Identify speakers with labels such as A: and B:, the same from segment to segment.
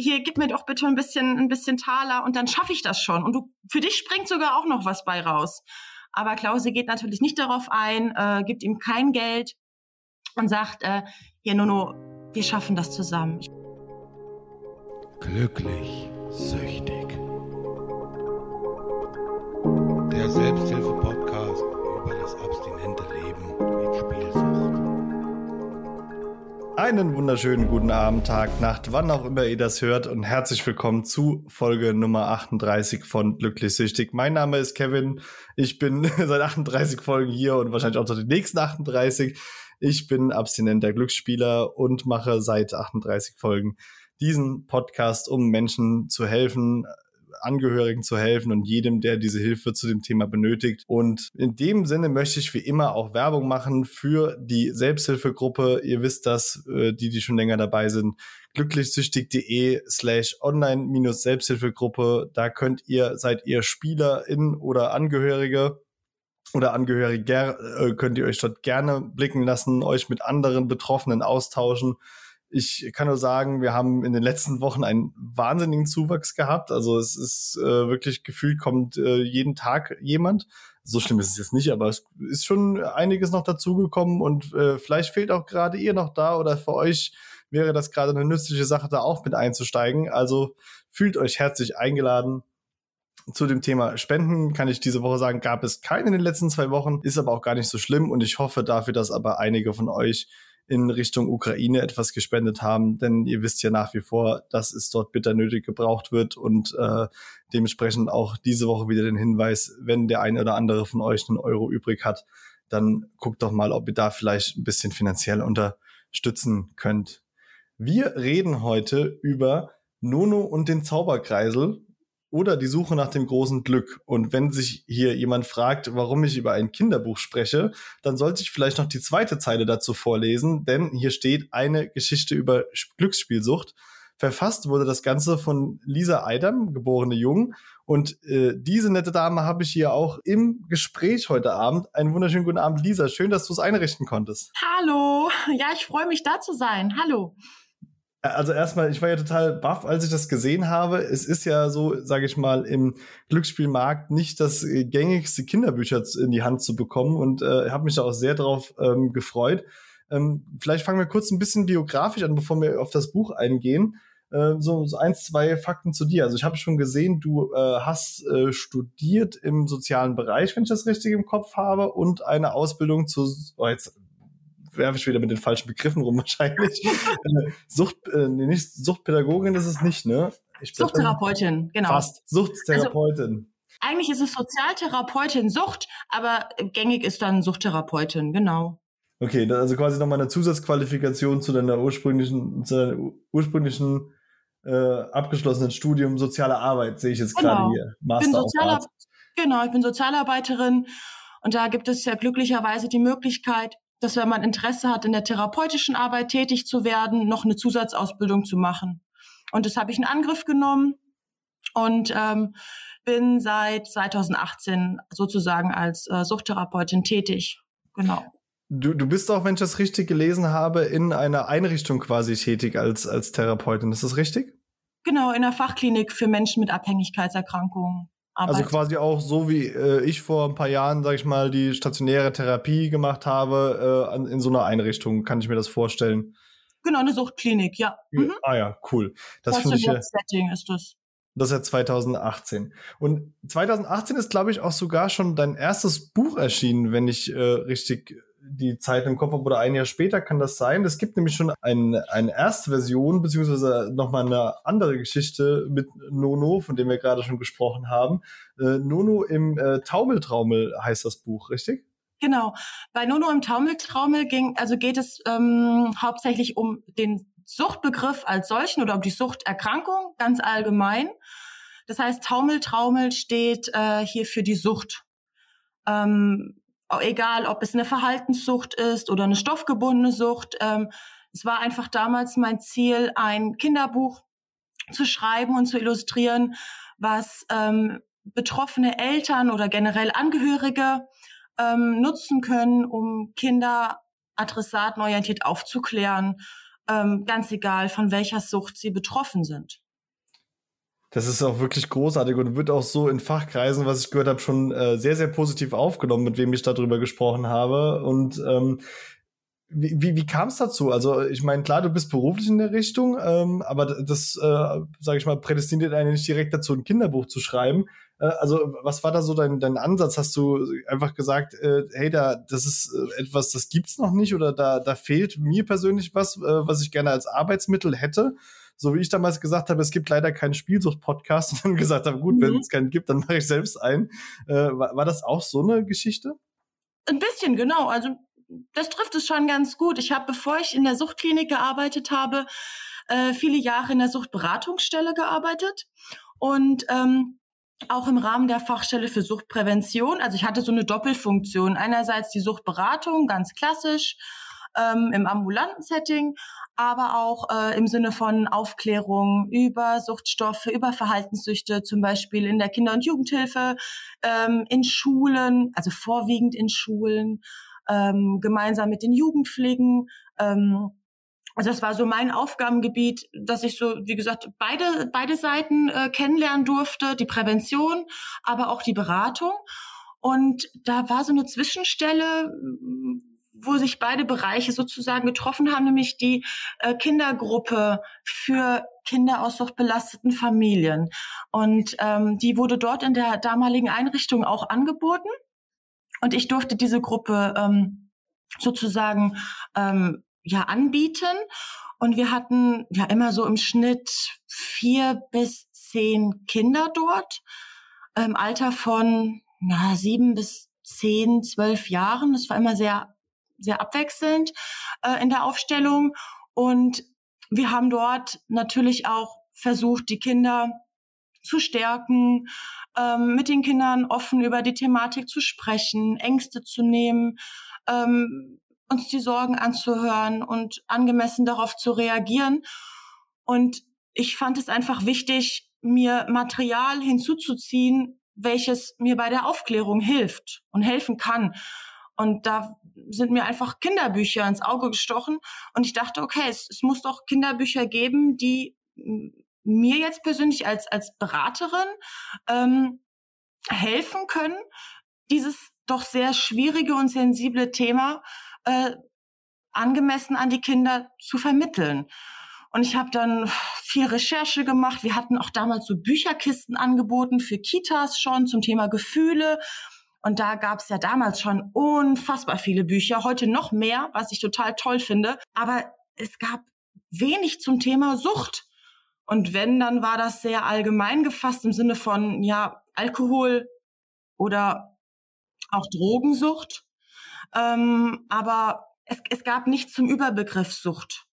A: hier gib mir doch bitte ein bisschen, ein bisschen Taler und dann schaffe ich das schon. Und du, für dich springt sogar auch noch was bei raus. Aber Klause geht natürlich nicht darauf ein, äh, gibt ihm kein Geld und sagt, äh, hier Nono, wir schaffen das zusammen.
B: Glücklich, süchtig. Der Selbsthilfe-Podcast
C: Einen wunderschönen guten Abend, Tag, Nacht, wann auch immer ihr das hört und herzlich willkommen zu Folge Nummer 38 von Glücklich Süchtig. Mein Name ist Kevin. Ich bin seit 38 Folgen hier und wahrscheinlich auch noch die nächsten 38. Ich bin abstinenter Glücksspieler und mache seit 38 Folgen diesen Podcast, um Menschen zu helfen, Angehörigen zu helfen und jedem, der diese Hilfe zu dem Thema benötigt. Und in dem Sinne möchte ich wie immer auch Werbung machen für die Selbsthilfegruppe. Ihr wisst das, äh, die, die schon länger dabei sind. glücklichsüchtig.de slash online-selbsthilfegruppe. Da könnt ihr, seid ihr SpielerInnen oder Angehörige oder Angehörige, äh, könnt ihr euch dort gerne blicken lassen, euch mit anderen Betroffenen austauschen ich kann nur sagen, wir haben in den letzten Wochen einen wahnsinnigen Zuwachs gehabt. Also es ist äh, wirklich gefühlt, kommt äh, jeden Tag jemand. So schlimm ist es jetzt nicht, aber es ist schon einiges noch dazugekommen und äh, vielleicht fehlt auch gerade ihr noch da oder für euch wäre das gerade eine nützliche Sache, da auch mit einzusteigen. Also fühlt euch herzlich eingeladen. Zu dem Thema Spenden kann ich diese Woche sagen, gab es keinen in den letzten zwei Wochen, ist aber auch gar nicht so schlimm und ich hoffe dafür, dass aber einige von euch in Richtung Ukraine etwas gespendet haben, denn ihr wisst ja nach wie vor, dass es dort bitter nötig gebraucht wird und äh, dementsprechend auch diese Woche wieder den Hinweis, wenn der eine oder andere von euch einen Euro übrig hat, dann guckt doch mal, ob ihr da vielleicht ein bisschen finanziell unterstützen könnt. Wir reden heute über Nono und den Zauberkreisel oder die Suche nach dem großen Glück. Und wenn sich hier jemand fragt, warum ich über ein Kinderbuch spreche, dann sollte ich vielleicht noch die zweite Zeile dazu vorlesen, denn hier steht eine Geschichte über Glücksspielsucht. Verfasst wurde das Ganze von Lisa Eidam, geborene Jung. Und äh, diese nette Dame habe ich hier auch im Gespräch heute Abend. Einen wunderschönen guten Abend, Lisa. Schön, dass du es einrichten konntest.
A: Hallo. Ja, ich freue mich da zu sein. Hallo.
C: Also erstmal, ich war ja total baff, als ich das gesehen habe. Es ist ja so, sage ich mal, im Glücksspielmarkt nicht das äh, gängigste Kinderbücher in die Hand zu bekommen und äh, habe mich da auch sehr drauf ähm, gefreut. Ähm, vielleicht fangen wir kurz ein bisschen biografisch an, bevor wir auf das Buch eingehen. Äh, so, so eins, zwei Fakten zu dir. Also ich habe schon gesehen, du äh, hast äh, studiert im sozialen Bereich, wenn ich das richtig im Kopf habe, und eine Ausbildung zu, oh, jetzt werfe ich wieder mit den falschen Begriffen rum wahrscheinlich. Äh, Sucht, äh, nicht Suchtpädagogin ist es nicht, ne?
A: Suchttherapeutin, genau.
C: Fast. Suchttherapeutin. Also,
A: eigentlich ist es Sozialtherapeutin Sucht, aber gängig ist dann Suchttherapeutin, genau.
C: Okay, also quasi nochmal eine Zusatzqualifikation zu deiner ursprünglichen, zu deiner ursprünglichen äh, abgeschlossenen Studium soziale Arbeit, sehe ich jetzt genau. gerade hier.
A: Master bin Sozialar genau, ich bin Sozialarbeiterin und da gibt es ja glücklicherweise die Möglichkeit, dass wenn man Interesse hat, in der therapeutischen Arbeit tätig zu werden, noch eine Zusatzausbildung zu machen. Und das habe ich in Angriff genommen und ähm, bin seit 2018 sozusagen als äh, Suchttherapeutin tätig. Genau.
C: Du, du bist auch, wenn ich das richtig gelesen habe, in einer Einrichtung quasi tätig als, als Therapeutin. Ist das richtig?
A: Genau, in einer Fachklinik für Menschen mit Abhängigkeitserkrankungen.
C: Arbeit. Also quasi auch so wie äh, ich vor ein paar Jahren, sag ich mal, die stationäre Therapie gemacht habe, äh, in so einer Einrichtung, kann ich mir das vorstellen.
A: Genau, eine Suchtklinik, ja.
C: Mhm. Ah ja, cool.
A: Das finde ich. Setting ist das.
C: Das ist ja 2018. Und 2018 ist, glaube ich, auch sogar schon dein erstes Buch erschienen, wenn ich äh, richtig die Zeit im Kopf habe oder ein Jahr später kann das sein. Es gibt nämlich schon ein, eine erste Version, beziehungsweise nochmal eine andere Geschichte mit Nono, von dem wir gerade schon gesprochen haben. Äh, Nono im äh, Taumeltraumel heißt das Buch, richtig?
A: Genau. Bei Nono im Taumeltraumel ging, also geht es ähm, hauptsächlich um den Suchtbegriff als solchen oder um die Suchterkrankung ganz allgemein. Das heißt, Taumeltraumel steht äh, hier für die Sucht. Ähm, egal ob es eine Verhaltenssucht ist oder eine stoffgebundene Sucht. Ähm, es war einfach damals mein Ziel, ein Kinderbuch zu schreiben und zu illustrieren, was ähm, betroffene Eltern oder generell Angehörige ähm, nutzen können, um Kinder adressatenorientiert aufzuklären, ähm, ganz egal, von welcher Sucht sie betroffen sind.
C: Das ist auch wirklich großartig und wird auch so in Fachkreisen, was ich gehört habe, schon äh, sehr, sehr positiv aufgenommen, mit wem ich darüber gesprochen habe. Und ähm, wie, wie, wie kam es dazu? Also ich meine, klar, du bist beruflich in der Richtung, ähm, aber das, äh, sage ich mal, prädestiniert einen nicht direkt dazu, ein Kinderbuch zu schreiben. Äh, also was war da so dein, dein Ansatz? Hast du einfach gesagt, äh, hey, da, das ist äh, etwas, das gibt's noch nicht oder da, da fehlt mir persönlich was, äh, was ich gerne als Arbeitsmittel hätte? So wie ich damals gesagt habe, es gibt leider keinen Spielsucht-Podcast und dann gesagt habe, gut, mhm. wenn es keinen gibt, dann mache ich selbst einen. Äh, war, war das auch so eine Geschichte?
A: Ein bisschen, genau. Also das trifft es schon ganz gut. Ich habe, bevor ich in der Suchtklinik gearbeitet habe, äh, viele Jahre in der Suchtberatungsstelle gearbeitet und ähm, auch im Rahmen der Fachstelle für Suchtprävention. Also ich hatte so eine Doppelfunktion. Einerseits die Suchtberatung, ganz klassisch ähm, im ambulanten Setting, aber auch äh, im Sinne von Aufklärung über Suchtstoffe, über Verhaltenssüchte, zum Beispiel in der Kinder- und Jugendhilfe, ähm, in Schulen, also vorwiegend in Schulen ähm, gemeinsam mit den Jugendpflegen. Ähm, also das war so mein Aufgabengebiet, dass ich so, wie gesagt, beide, beide Seiten äh, kennenlernen durfte, die Prävention, aber auch die Beratung. Und da war so eine Zwischenstelle, wo sich beide Bereiche sozusagen getroffen haben, nämlich die äh, Kindergruppe für Kinder aus suchtbelasteten Familien. Und ähm, die wurde dort in der damaligen Einrichtung auch angeboten. Und ich durfte diese Gruppe ähm, sozusagen ähm, ja anbieten. Und wir hatten ja immer so im Schnitt vier bis zehn Kinder dort, im Alter von na, sieben bis zehn, zwölf Jahren. Das war immer sehr, sehr abwechselnd äh, in der Aufstellung. Und wir haben dort natürlich auch versucht, die Kinder zu stärken, ähm, mit den Kindern offen über die Thematik zu sprechen, Ängste zu nehmen, ähm, uns die Sorgen anzuhören und angemessen darauf zu reagieren. Und ich fand es einfach wichtig, mir Material hinzuzuziehen, welches mir bei der Aufklärung hilft und helfen kann. Und da sind mir einfach Kinderbücher ins Auge gestochen. Und ich dachte, okay, es, es muss doch Kinderbücher geben, die mir jetzt persönlich als, als Beraterin ähm, helfen können, dieses doch sehr schwierige und sensible Thema äh, angemessen an die Kinder zu vermitteln. Und ich habe dann viel Recherche gemacht. Wir hatten auch damals so Bücherkisten angeboten für Kitas schon zum Thema Gefühle. Und da gab es ja damals schon unfassbar viele Bücher, heute noch mehr, was ich total toll finde. Aber es gab wenig zum Thema Sucht. Und wenn, dann war das sehr allgemein gefasst im Sinne von, ja, Alkohol oder auch Drogensucht. Ähm, aber es, es gab nichts zum Überbegriff Sucht.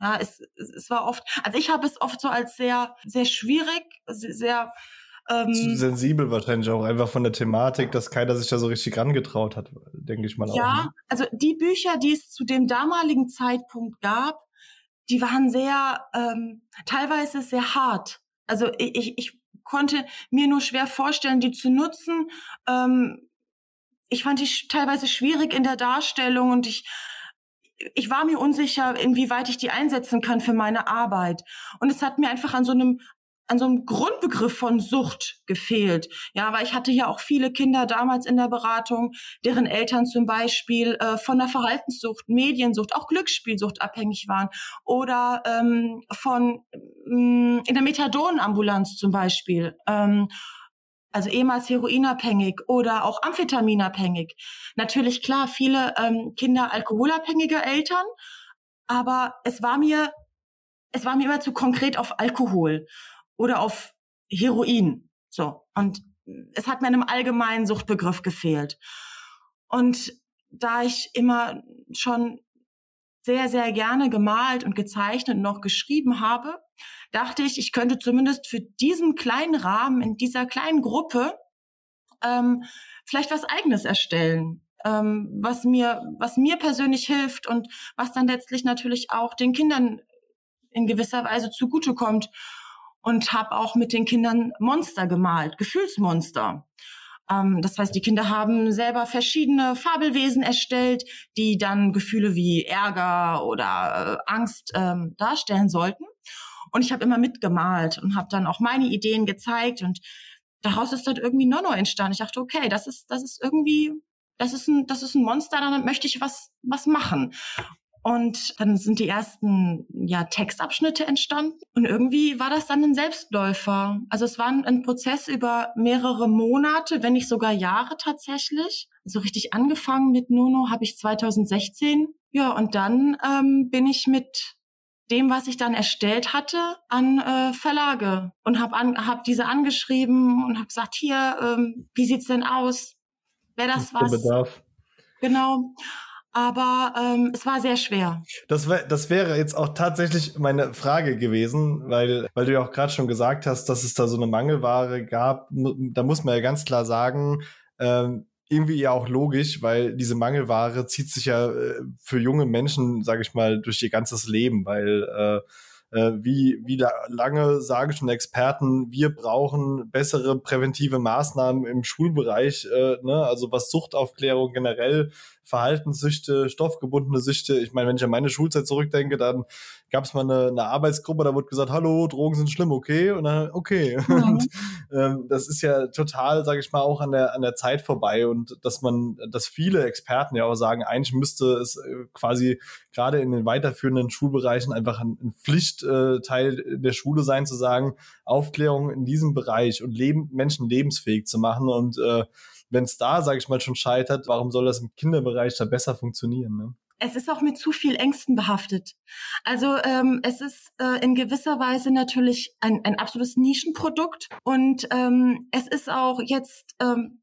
A: Ja, es, es, war oft, also ich habe es oft so als sehr, sehr schwierig, sehr
C: ähm, sensibel wahrscheinlich auch einfach von der Thematik, dass keiner sich da so richtig rangetraut hat, denke ich mal
A: ja, auch. Ja, ne? also die Bücher, die es zu dem damaligen Zeitpunkt gab, die waren sehr, ähm, teilweise sehr hart. Also ich, ich konnte mir nur schwer vorstellen, die zu nutzen. Ähm, ich fand die teilweise schwierig in der Darstellung und ich, ich war mir unsicher, inwieweit ich die einsetzen kann für meine Arbeit. Und es hat mir einfach an so einem an so einem Grundbegriff von Sucht gefehlt. Ja, weil ich hatte ja auch viele Kinder damals in der Beratung, deren Eltern zum Beispiel äh, von der Verhaltenssucht, Mediensucht, auch Glücksspielsucht abhängig waren oder ähm, von ähm, in der Methadonambulanz zum Beispiel. Ähm, also ehemals heroinabhängig oder auch amphetaminabhängig. Natürlich klar, viele ähm, Kinder alkoholabhängiger Eltern, aber es war mir es war mir immer zu konkret auf Alkohol oder auf Heroin. So. Und es hat mir einem allgemeinen Suchtbegriff gefehlt. Und da ich immer schon sehr, sehr gerne gemalt und gezeichnet und noch geschrieben habe, dachte ich, ich könnte zumindest für diesen kleinen Rahmen, in dieser kleinen Gruppe, ähm, vielleicht was Eigenes erstellen, ähm, was mir, was mir persönlich hilft und was dann letztlich natürlich auch den Kindern in gewisser Weise zugutekommt und habe auch mit den Kindern Monster gemalt, Gefühlsmonster. Ähm, das heißt, die Kinder haben selber verschiedene Fabelwesen erstellt, die dann Gefühle wie Ärger oder äh, Angst ähm, darstellen sollten. Und ich habe immer mitgemalt und habe dann auch meine Ideen gezeigt und daraus ist dann irgendwie Nono entstanden. Ich dachte, okay, das ist, das ist irgendwie, das ist ein, das ist ein Monster, damit möchte ich was, was machen. Und dann sind die ersten ja, Textabschnitte entstanden. Und irgendwie war das dann ein Selbstläufer. Also es war ein, Prozess über mehrere Monate, wenn nicht sogar Jahre tatsächlich. So richtig angefangen mit Nono habe ich 2016. Ja, und dann ähm, bin ich mit dem, was ich dann erstellt hatte, an äh, Verlage und habe an, hab diese angeschrieben und habe gesagt, hier, ähm, wie sieht's denn aus? Wer das was?
C: Bedarf.
A: Genau. Aber ähm, es war sehr schwer.
C: Das, wär, das wäre jetzt auch tatsächlich meine Frage gewesen, weil, weil du ja auch gerade schon gesagt hast, dass es da so eine Mangelware gab. Da muss man ja ganz klar sagen, ähm, irgendwie ja auch logisch, weil diese Mangelware zieht sich ja äh, für junge Menschen, sage ich mal, durch ihr ganzes Leben, weil äh, äh, wie, wie da lange sagen schon Experten, wir brauchen bessere präventive Maßnahmen im Schulbereich, äh, ne? also was Suchtaufklärung generell Verhaltenssüchte, stoffgebundene Süchte. Ich meine, wenn ich an meine Schulzeit zurückdenke, dann gab es mal eine, eine, Arbeitsgruppe, da wurde gesagt, hallo, Drogen sind schlimm, okay? Und dann, okay. Mhm. Und ähm, das ist ja total, sage ich mal, auch an der, an der Zeit vorbei. Und dass man, dass viele Experten ja auch sagen, eigentlich müsste es äh, quasi gerade in den weiterführenden Schulbereichen einfach ein, Pflichtteil äh, der Schule sein, zu sagen, Aufklärung in diesem Bereich und Leben, Menschen lebensfähig zu machen und äh, wenn es da, sage ich mal, schon scheitert, warum soll das im Kinderbereich da besser funktionieren? Ne?
A: Es ist auch mit zu viel Ängsten behaftet. Also ähm, es ist äh, in gewisser Weise natürlich ein, ein absolutes Nischenprodukt und ähm, es ist auch jetzt, ähm,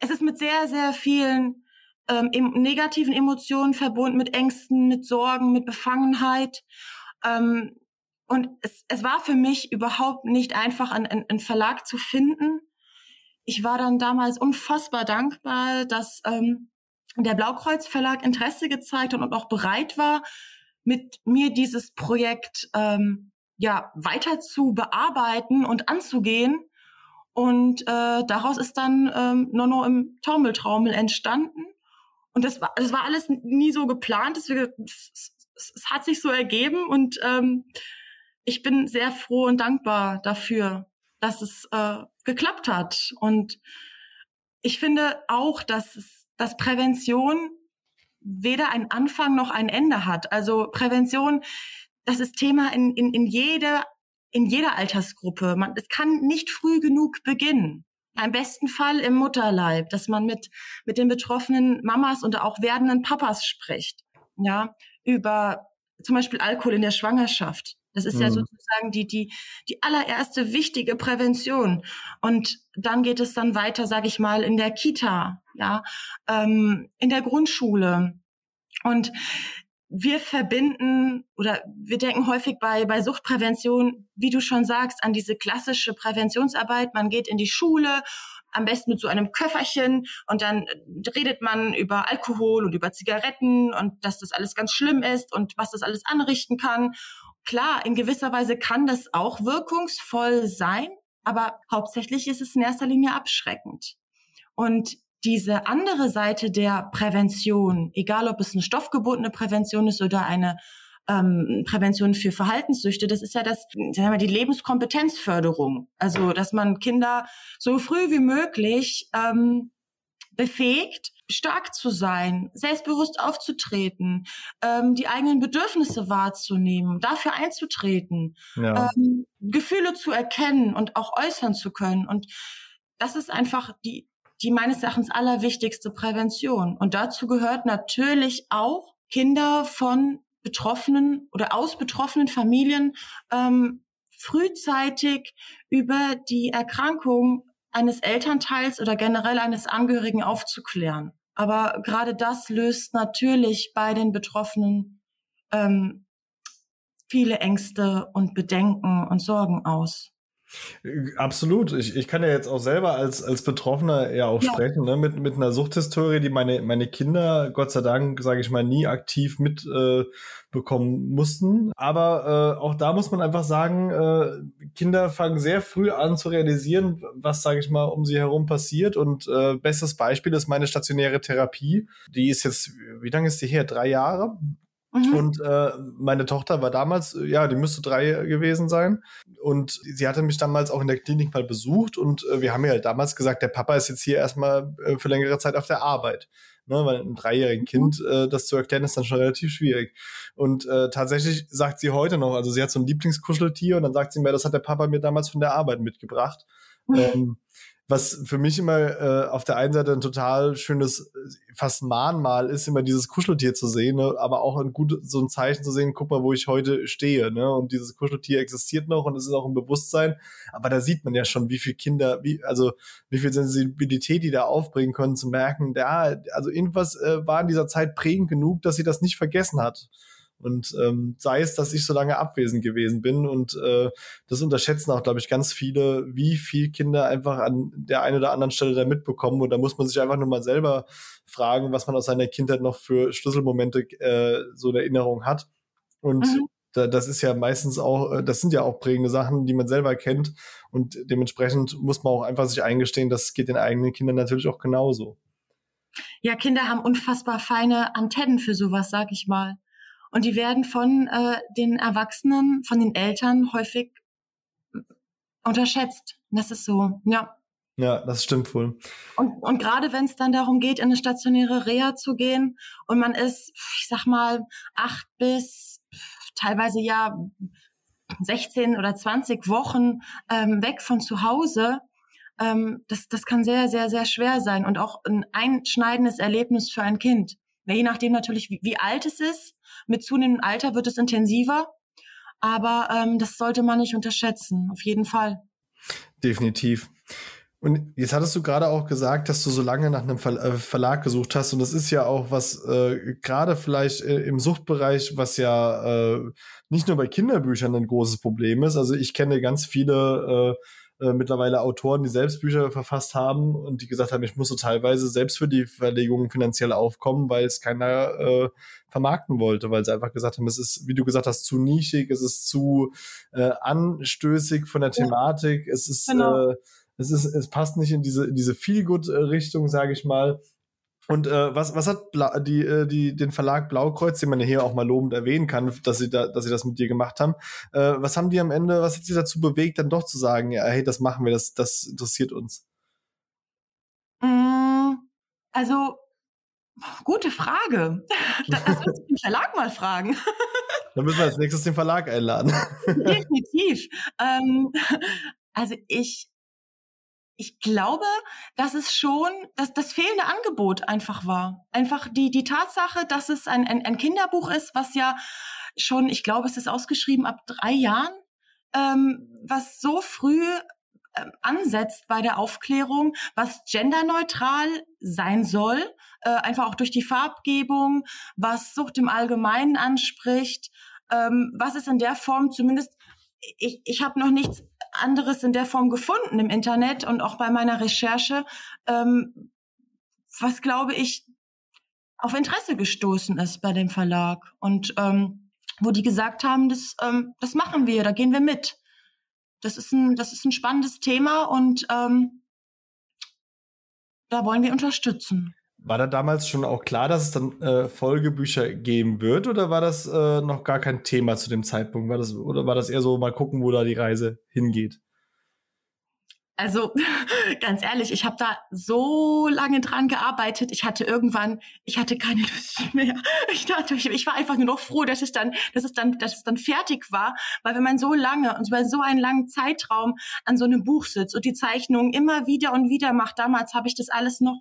A: es ist mit sehr, sehr vielen ähm, negativen Emotionen verbunden, mit Ängsten, mit Sorgen, mit Befangenheit. Ähm, und es, es war für mich überhaupt nicht einfach, einen, einen Verlag zu finden, ich war dann damals unfassbar dankbar, dass ähm, der Blaukreuz Verlag Interesse gezeigt hat und auch bereit war, mit mir dieses Projekt ähm, ja weiter zu bearbeiten und anzugehen. Und äh, daraus ist dann ähm, Nono im Taumeltraumel entstanden. Und das war, das war alles nie so geplant. Deswegen, es, es hat sich so ergeben und ähm, ich bin sehr froh und dankbar dafür, dass es äh, geklappt hat. Und ich finde auch, dass, es, dass Prävention weder ein Anfang noch ein Ende hat. Also Prävention, das ist Thema in, in, in, jeder, in jeder Altersgruppe. Man, es kann nicht früh genug beginnen. Im besten Fall im Mutterleib, dass man mit, mit den betroffenen Mamas und auch werdenden Papas spricht. Ja, über zum Beispiel Alkohol in der Schwangerschaft. Das ist mhm. ja sozusagen die, die, die allererste wichtige Prävention. Und dann geht es dann weiter, sage ich mal, in der Kita, ja, ähm, in der Grundschule. Und wir verbinden oder wir denken häufig bei, bei Suchtprävention, wie du schon sagst, an diese klassische Präventionsarbeit. Man geht in die Schule, am besten mit so einem Köfferchen und dann redet man über Alkohol und über Zigaretten und dass das alles ganz schlimm ist und was das alles anrichten kann. Klar, in gewisser Weise kann das auch wirkungsvoll sein, aber hauptsächlich ist es in erster Linie abschreckend. Und diese andere Seite der Prävention, egal ob es eine stoffgebundene Prävention ist oder eine ähm, Prävention für Verhaltenssüchte, das ist ja das, sagen wir, die Lebenskompetenzförderung. Also, dass man Kinder so früh wie möglich ähm, befähigt, stark zu sein, selbstbewusst aufzutreten, ähm, die eigenen Bedürfnisse wahrzunehmen, dafür einzutreten, ja. ähm, Gefühle zu erkennen und auch äußern zu können. Und das ist einfach die, die meines Erachtens allerwichtigste Prävention. Und dazu gehört natürlich auch Kinder von betroffenen oder aus betroffenen Familien ähm, frühzeitig über die Erkrankung eines Elternteils oder generell eines Angehörigen aufzuklären. Aber gerade das löst natürlich bei den Betroffenen ähm, viele Ängste und Bedenken und Sorgen aus.
C: Absolut. Ich, ich kann ja jetzt auch selber als, als Betroffener ja auch ja. sprechen, ne? mit, mit einer Suchthistorie, die meine, meine Kinder, Gott sei Dank, sage ich mal, nie aktiv mitbekommen äh, mussten. Aber äh, auch da muss man einfach sagen, äh, Kinder fangen sehr früh an zu realisieren, was, sage ich mal, um sie herum passiert. Und äh, bestes Beispiel ist meine stationäre Therapie. Die ist jetzt, wie lange ist die her? Drei Jahre? Mhm. Und äh, meine Tochter war damals, ja, die müsste drei gewesen sein. Und sie hatte mich damals auch in der Klinik mal besucht. Und äh, wir haben ihr halt damals gesagt, der Papa ist jetzt hier erstmal äh, für längere Zeit auf der Arbeit. Ne, weil einem dreijährigen Kind mhm. äh, das zu erklären, ist dann schon relativ schwierig. Und äh, tatsächlich sagt sie heute noch, also sie hat so ein Lieblingskuscheltier und dann sagt sie mir, das hat der Papa mir damals von der Arbeit mitgebracht. Ähm, was für mich immer äh, auf der einen Seite ein total schönes, fast Mahnmal ist, immer dieses Kuscheltier zu sehen, ne? aber auch ein gut, so ein Zeichen zu sehen, guck mal, wo ich heute stehe. Ne? Und dieses Kuscheltier existiert noch und es ist auch im Bewusstsein. Aber da sieht man ja schon, wie viele Kinder, wie, also wie viel Sensibilität die da aufbringen können, zu merken, ja, also irgendwas äh, war in dieser Zeit prägend genug, dass sie das nicht vergessen hat. Und ähm, sei es, dass ich so lange abwesend gewesen bin und äh, das unterschätzen auch, glaube ich, ganz viele, wie viel Kinder einfach an der einen oder anderen Stelle da mitbekommen. Und da muss man sich einfach nur mal selber fragen, was man aus seiner Kindheit noch für Schlüsselmomente äh, so in Erinnerung hat. Und mhm. da, das ist ja meistens auch, äh, das sind ja auch prägende Sachen, die man selber kennt. Und dementsprechend muss man auch einfach sich eingestehen, das geht den eigenen Kindern natürlich auch genauso.
A: Ja, Kinder haben unfassbar feine Antennen für sowas, sag ich mal. Und die werden von äh, den Erwachsenen, von den Eltern häufig unterschätzt. Das ist so, ja.
C: Ja, das stimmt wohl.
A: Und, und gerade wenn es dann darum geht, in eine stationäre Reha zu gehen und man ist, ich sag mal, acht bis teilweise ja 16 oder 20 Wochen ähm, weg von zu Hause, ähm, das, das kann sehr, sehr, sehr schwer sein und auch ein einschneidendes Erlebnis für ein Kind. Je nachdem natürlich, wie, wie alt es ist mit zunehmendem Alter wird es intensiver, aber ähm, das sollte man nicht unterschätzen, auf jeden Fall.
C: Definitiv. Und jetzt hattest du gerade auch gesagt, dass du so lange nach einem äh, Verlag gesucht hast. Und das ist ja auch was, äh, gerade vielleicht äh, im Suchtbereich, was ja äh, nicht nur bei Kinderbüchern ein großes Problem ist. Also ich kenne ganz viele äh, äh, mittlerweile Autoren, die selbst Bücher verfasst haben und die gesagt haben, ich muss so teilweise selbst für die Verlegung finanziell aufkommen, weil es keiner äh, vermarkten wollte, weil sie einfach gesagt haben, es ist, wie du gesagt hast, zu nischig, es ist zu äh, anstößig von der Thematik, es ist, genau. äh, es ist, es passt nicht in diese, in diese Feelgood-Richtung, sage ich mal. Und äh, was, was hat Bla die, äh, die, den Verlag Blaukreuz, den man ja hier auch mal lobend erwähnen kann, dass sie, da, dass sie das mit dir gemacht haben, äh, was haben die am Ende, was hat sie dazu bewegt, dann doch zu sagen, ja, hey, das machen wir, das, das interessiert uns?
A: Mm, also, gute Frage. Das muss ich den Verlag mal fragen.
C: Dann müssen wir als nächstes den Verlag einladen.
A: Definitiv. Ähm, also ich ich glaube, dass es schon, dass das fehlende Angebot einfach war. Einfach die, die Tatsache, dass es ein, ein, ein Kinderbuch ist, was ja schon, ich glaube, es ist ausgeschrieben ab drei Jahren, ähm, was so früh äh, ansetzt bei der Aufklärung, was genderneutral sein soll, äh, einfach auch durch die Farbgebung, was Sucht im Allgemeinen anspricht, ähm, was es in der Form zumindest ich, ich habe noch nichts anderes in der Form gefunden im Internet und auch bei meiner Recherche, ähm, was glaube ich auf Interesse gestoßen ist bei dem Verlag und ähm, wo die gesagt haben, das, ähm, das machen wir, da gehen wir mit. Das ist ein, das ist ein spannendes Thema und ähm, da wollen wir unterstützen.
C: War da damals schon auch klar, dass es dann äh, Folgebücher geben wird oder war das äh, noch gar kein Thema zu dem Zeitpunkt? War das, oder war das eher so, mal gucken, wo da die Reise hingeht?
A: Also ganz ehrlich, ich habe da so lange dran gearbeitet. Ich hatte irgendwann, ich hatte keine Lust mehr. Ich dachte, ich, ich war einfach nur noch froh, dass es dann, dass es dann, dass es dann fertig war, weil wenn man so lange und über so einen langen Zeitraum an so einem Buch sitzt und die Zeichnungen immer wieder und wieder macht, damals habe ich das alles noch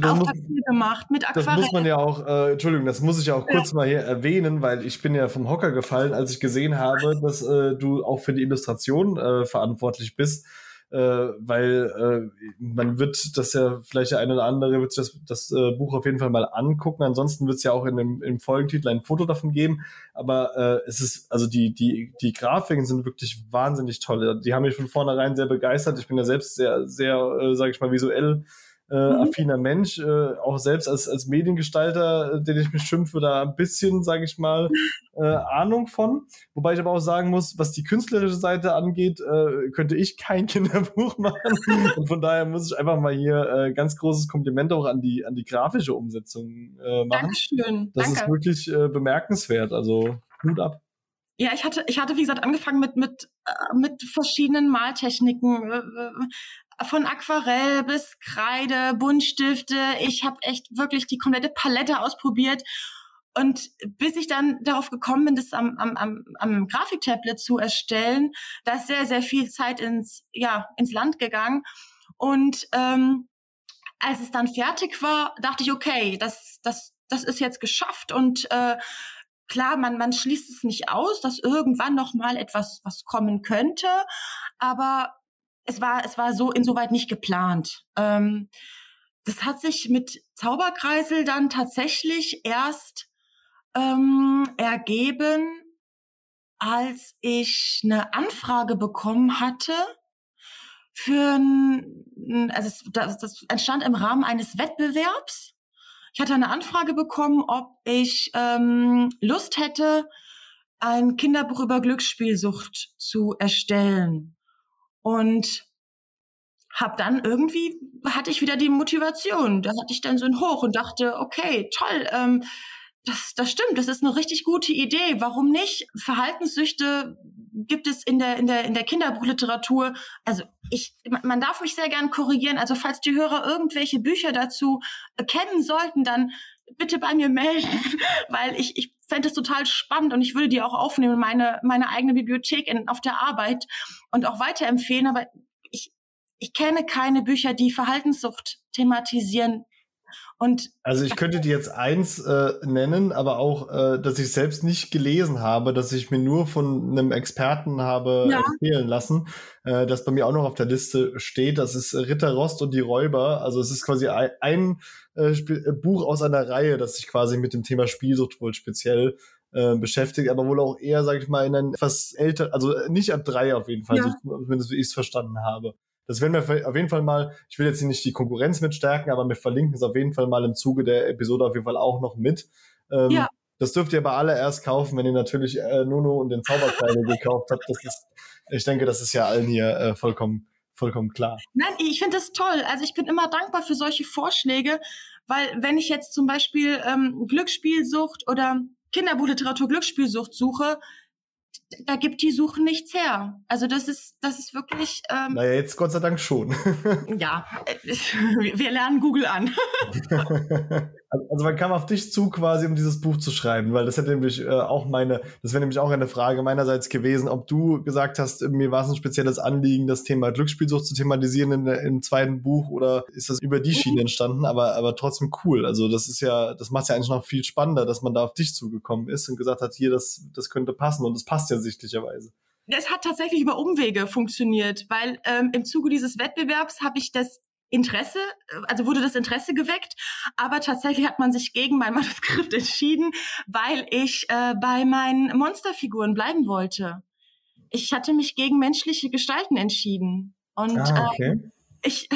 A: das muss, gemacht mit Aquarell.
C: Das muss man ja auch, äh, Entschuldigung, das muss ich ja auch kurz ja. mal hier erwähnen, weil ich bin ja vom Hocker gefallen, als ich gesehen habe, dass äh, du auch für die Illustration äh, verantwortlich bist. Äh, weil äh, man wird das ja, vielleicht der eine oder andere wird sich das, das äh, Buch auf jeden Fall mal angucken. Ansonsten wird es ja auch in dem, im Folgentitel ein Foto davon geben. Aber es ist, also die, die, die Grafiken sind wirklich wahnsinnig toll. Die haben mich von vornherein sehr begeistert. Ich bin ja selbst sehr, sehr, äh, sage ich mal, visuell äh, mhm. affiner Mensch, äh, auch selbst als, als Mediengestalter, äh, den ich mich schimpfe, da ein bisschen, sage ich mal, äh, Ahnung von. Wobei ich aber auch sagen muss, was die künstlerische Seite angeht, äh, könnte ich kein Kinderbuch machen. Und von daher muss ich einfach mal hier äh, ganz großes Kompliment auch an die, an die grafische Umsetzung äh, machen.
A: Dankeschön.
C: Das
A: Danke.
C: ist wirklich äh, bemerkenswert. Also Hut ab.
A: Ja, ich hatte, ich hatte, wie gesagt, angefangen mit, mit, äh, mit verschiedenen Maltechniken, äh, äh, von Aquarell bis Kreide, Buntstifte. Ich habe echt wirklich die komplette Palette ausprobiert. Und bis ich dann darauf gekommen bin, das am, am, am, am Grafiktablet zu erstellen, da ist sehr, sehr viel Zeit ins, ja, ins Land gegangen. Und ähm, als es dann fertig war, dachte ich, okay, das, das, das ist jetzt geschafft und äh, klar, man, man schließt es nicht aus, dass irgendwann noch mal etwas was kommen könnte, aber es war, es war so insoweit nicht geplant. Ähm, das hat sich mit Zauberkreisel dann tatsächlich erst ähm, ergeben, als ich eine Anfrage bekommen hatte für ein, also es, das, das entstand im Rahmen eines Wettbewerbs ich hatte eine Anfrage bekommen, ob ich ähm, Lust hätte, ein Kinderbuch über Glücksspielsucht zu erstellen. Und hab dann irgendwie hatte ich wieder die Motivation. Da hatte ich dann so ein Hoch und dachte, okay, toll, ähm, das, das stimmt, das ist eine richtig gute Idee. Warum nicht? Verhaltenssüchte gibt es in der, in der, in der Kinderbuchliteratur. Also ich, man darf mich sehr gern korrigieren. Also falls die Hörer irgendwelche Bücher dazu kennen sollten, dann bitte bei mir melden, weil ich, ich fände es total spannend und ich würde die auch aufnehmen, meine, meine eigene Bibliothek in, auf der Arbeit und auch weiterempfehlen. Aber ich, ich kenne keine Bücher, die Verhaltenssucht thematisieren. Und
C: also ich könnte dir jetzt eins äh, nennen, aber auch, äh, dass ich selbst nicht gelesen habe, dass ich mir nur von einem Experten habe ja. empfehlen lassen, äh, das bei mir auch noch auf der Liste steht. Das ist Ritter Rost und die Räuber. Also es ist quasi ein, ein äh, äh, Buch aus einer Reihe, das sich quasi mit dem Thema Spielsucht wohl speziell äh, beschäftigt, aber wohl auch eher, sage ich mal, in ein etwas älter, also nicht ab drei auf jeden Fall, ja. so, zumindest wie ich es verstanden habe. Das werden wir auf jeden Fall mal, ich will jetzt nicht die Konkurrenz mit stärken, aber wir verlinken es auf jeden Fall mal im Zuge der Episode auf jeden Fall auch noch mit. Ähm, ja. Das dürft ihr aber alle erst kaufen, wenn ihr natürlich äh, Nuno und den Zauberkleidung gekauft habt. Das ist, ich denke, das ist ja allen hier äh, vollkommen, vollkommen klar.
A: Nein, ich finde das toll. Also ich bin immer dankbar für solche Vorschläge, weil wenn ich jetzt zum Beispiel ähm, Glücksspielsucht oder Kinderbuchliteratur Glücksspielsucht suche, da gibt die Suche nichts her. Also das ist, das ist wirklich.
C: Ähm, naja, jetzt Gott sei Dank schon.
A: ja, wir lernen Google an.
C: also man kam auf dich zu, quasi, um dieses Buch zu schreiben, weil das hätte nämlich äh, auch meine, das wäre nämlich auch eine Frage meinerseits gewesen, ob du gesagt hast, mir war es ein spezielles Anliegen, das Thema Glücksspielsucht zu thematisieren in, im zweiten Buch oder ist das über die Schiene entstanden, aber, aber trotzdem cool. Also das ist ja, das macht es ja eigentlich noch viel spannender, dass man da auf dich zugekommen ist und gesagt hat, hier, das, das könnte passen und es passt ja sichtlicherweise.
A: Es hat tatsächlich über Umwege funktioniert, weil ähm, im Zuge dieses Wettbewerbs habe ich das Interesse, also wurde das Interesse geweckt, aber tatsächlich hat man sich gegen mein Manuskript entschieden, weil ich äh, bei meinen Monsterfiguren bleiben wollte. Ich hatte mich gegen menschliche Gestalten entschieden. Und ah, okay. äh, ich,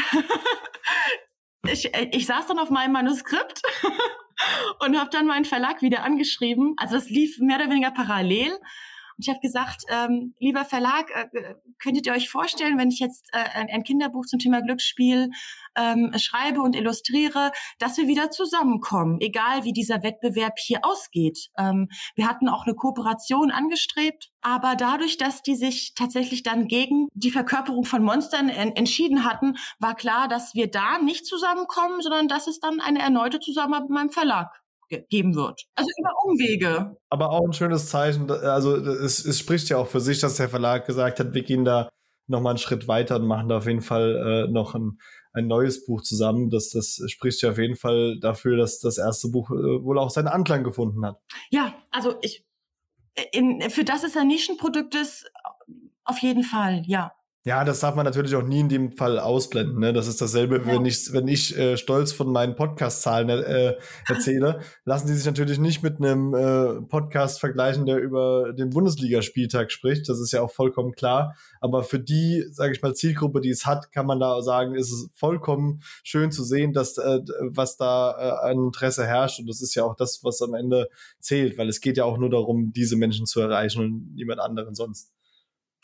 A: ich, ich saß dann auf meinem Manuskript und habe dann meinen Verlag wieder angeschrieben. Also das lief mehr oder weniger parallel. Und ich habe gesagt, ähm, lieber Verlag, äh, könntet ihr euch vorstellen, wenn ich jetzt äh, ein, ein Kinderbuch zum Thema Glücksspiel ähm, schreibe und illustriere, dass wir wieder zusammenkommen, egal wie dieser Wettbewerb hier ausgeht. Ähm, wir hatten auch eine Kooperation angestrebt, aber dadurch, dass die sich tatsächlich dann gegen die Verkörperung von Monstern en entschieden hatten, war klar, dass wir da nicht zusammenkommen, sondern dass es dann eine erneute Zusammenarbeit mit meinem Verlag geben wird. Also über Umwege.
C: Aber auch ein schönes Zeichen. Also es, es spricht ja auch für sich, dass der Verlag gesagt hat, wir gehen da nochmal einen Schritt weiter und machen da auf jeden Fall äh, noch ein, ein neues Buch zusammen. Das, das spricht ja auf jeden Fall dafür, dass das erste Buch äh, wohl auch seinen Anklang gefunden hat.
A: Ja, also ich in, für das es ein Nischenprodukt ist, auf jeden Fall, ja.
C: Ja, das darf man natürlich auch nie in dem Fall ausblenden. Ne? Das ist dasselbe, ja. wenn ich, wenn ich äh, stolz von meinen Podcast-Zahlen äh, erzähle, lassen die sich natürlich nicht mit einem äh, Podcast vergleichen, der über den Bundesligaspieltag spricht. Das ist ja auch vollkommen klar. Aber für die, sage ich mal, Zielgruppe, die es hat, kann man da sagen, ist es vollkommen schön zu sehen, dass äh, was da äh, ein Interesse herrscht. Und das ist ja auch das, was am Ende zählt, weil es geht ja auch nur darum, diese Menschen zu erreichen und niemand anderen sonst.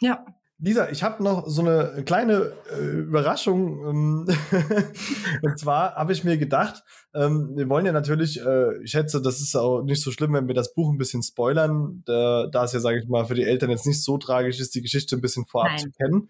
A: Ja,
C: Lisa, ich habe noch so eine kleine äh, Überraschung. Ähm, und zwar habe ich mir gedacht, ähm, wir wollen ja natürlich, äh, ich schätze, das ist auch nicht so schlimm, wenn wir das Buch ein bisschen spoilern, da, da es ja, sage ich mal, für die Eltern jetzt nicht so tragisch ist, die Geschichte ein bisschen vorab Nein. zu kennen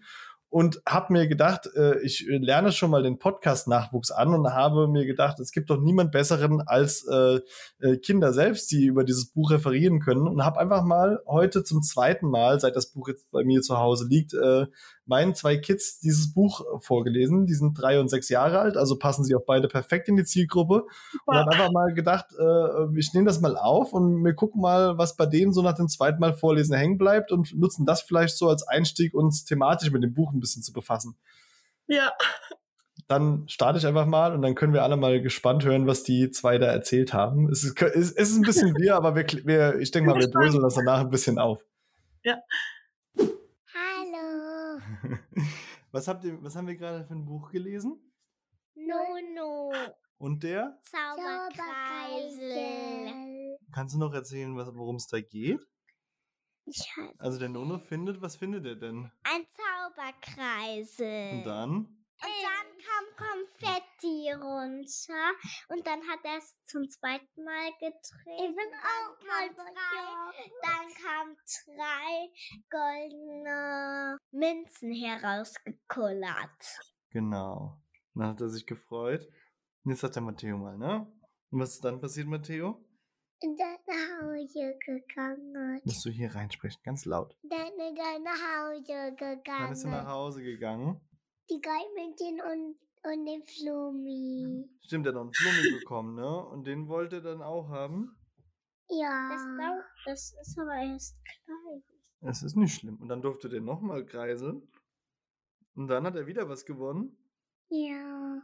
C: und habe mir gedacht, äh, ich lerne schon mal den Podcast-Nachwuchs an und habe mir gedacht, es gibt doch niemand Besseren als äh, äh, Kinder selbst, die über dieses Buch referieren können und habe einfach mal heute zum zweiten Mal, seit das Buch jetzt bei mir zu Hause liegt, äh, meinen zwei Kids dieses Buch vorgelesen. Die sind drei und sechs Jahre alt, also passen sie auch beide perfekt in die Zielgruppe. Und habe einfach mal gedacht, äh, ich nehme das mal auf und wir gucken mal, was bei denen so nach dem zweiten Mal Vorlesen hängen bleibt und nutzen das vielleicht so als Einstieg, uns thematisch mit dem Buch ein bisschen zu befassen.
A: Ja.
C: Dann starte ich einfach mal und dann können wir alle mal gespannt hören, was die zwei da erzählt haben. Es ist, es ist ein bisschen wir, aber wir, wir ich denke mal, wir dröseln das danach ein bisschen auf.
A: Ja.
C: was, habt ihr, was haben wir gerade für ein Buch gelesen?
D: Nono.
C: Und der?
D: Zauberkreisel.
C: Kannst du noch erzählen, worum es da geht?
D: Ich weiß.
C: Also der Nono findet, was findet er denn?
D: Ein Zauberkreisel.
C: Und dann?
D: Und dann kam Konfetti runter und dann hat er es zum zweiten Mal gedreht. Ich bin auch mal drei. Dann kamen drei goldene Münzen herausgekullert.
C: Genau. Dann hat er sich gefreut. Und jetzt hat der Matteo mal, ne? Und was ist dann passiert, Matteo?
D: Und dann nach Hause gegangen.
C: Musst du hier reinsprechen, ganz laut.
D: Dann ist er nach Hause gegangen.
C: Dann ist er nach Hause gegangen.
D: Die Geimännchen und, und den Flummi.
C: Stimmt, er hat noch einen Flummi bekommen, ne? Und den wollte er dann auch haben?
D: Ja. Das, das ist aber erst klein.
C: Es ist nicht schlimm. Und dann durfte der nochmal kreiseln. Und dann hat er wieder was gewonnen?
D: Ja.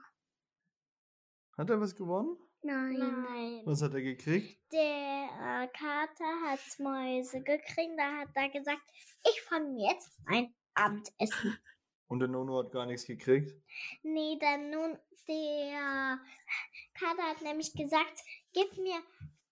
C: Hat er was gewonnen?
D: Nein. Nein.
C: Was hat er gekriegt?
D: Der äh, Kater hat Mäuse gekriegt. Da hat er gesagt, ich fange jetzt ein Abendessen.
C: Und der Nono hat gar nichts gekriegt?
D: Nee, der, Nun, der Kater hat nämlich gesagt, gib mir,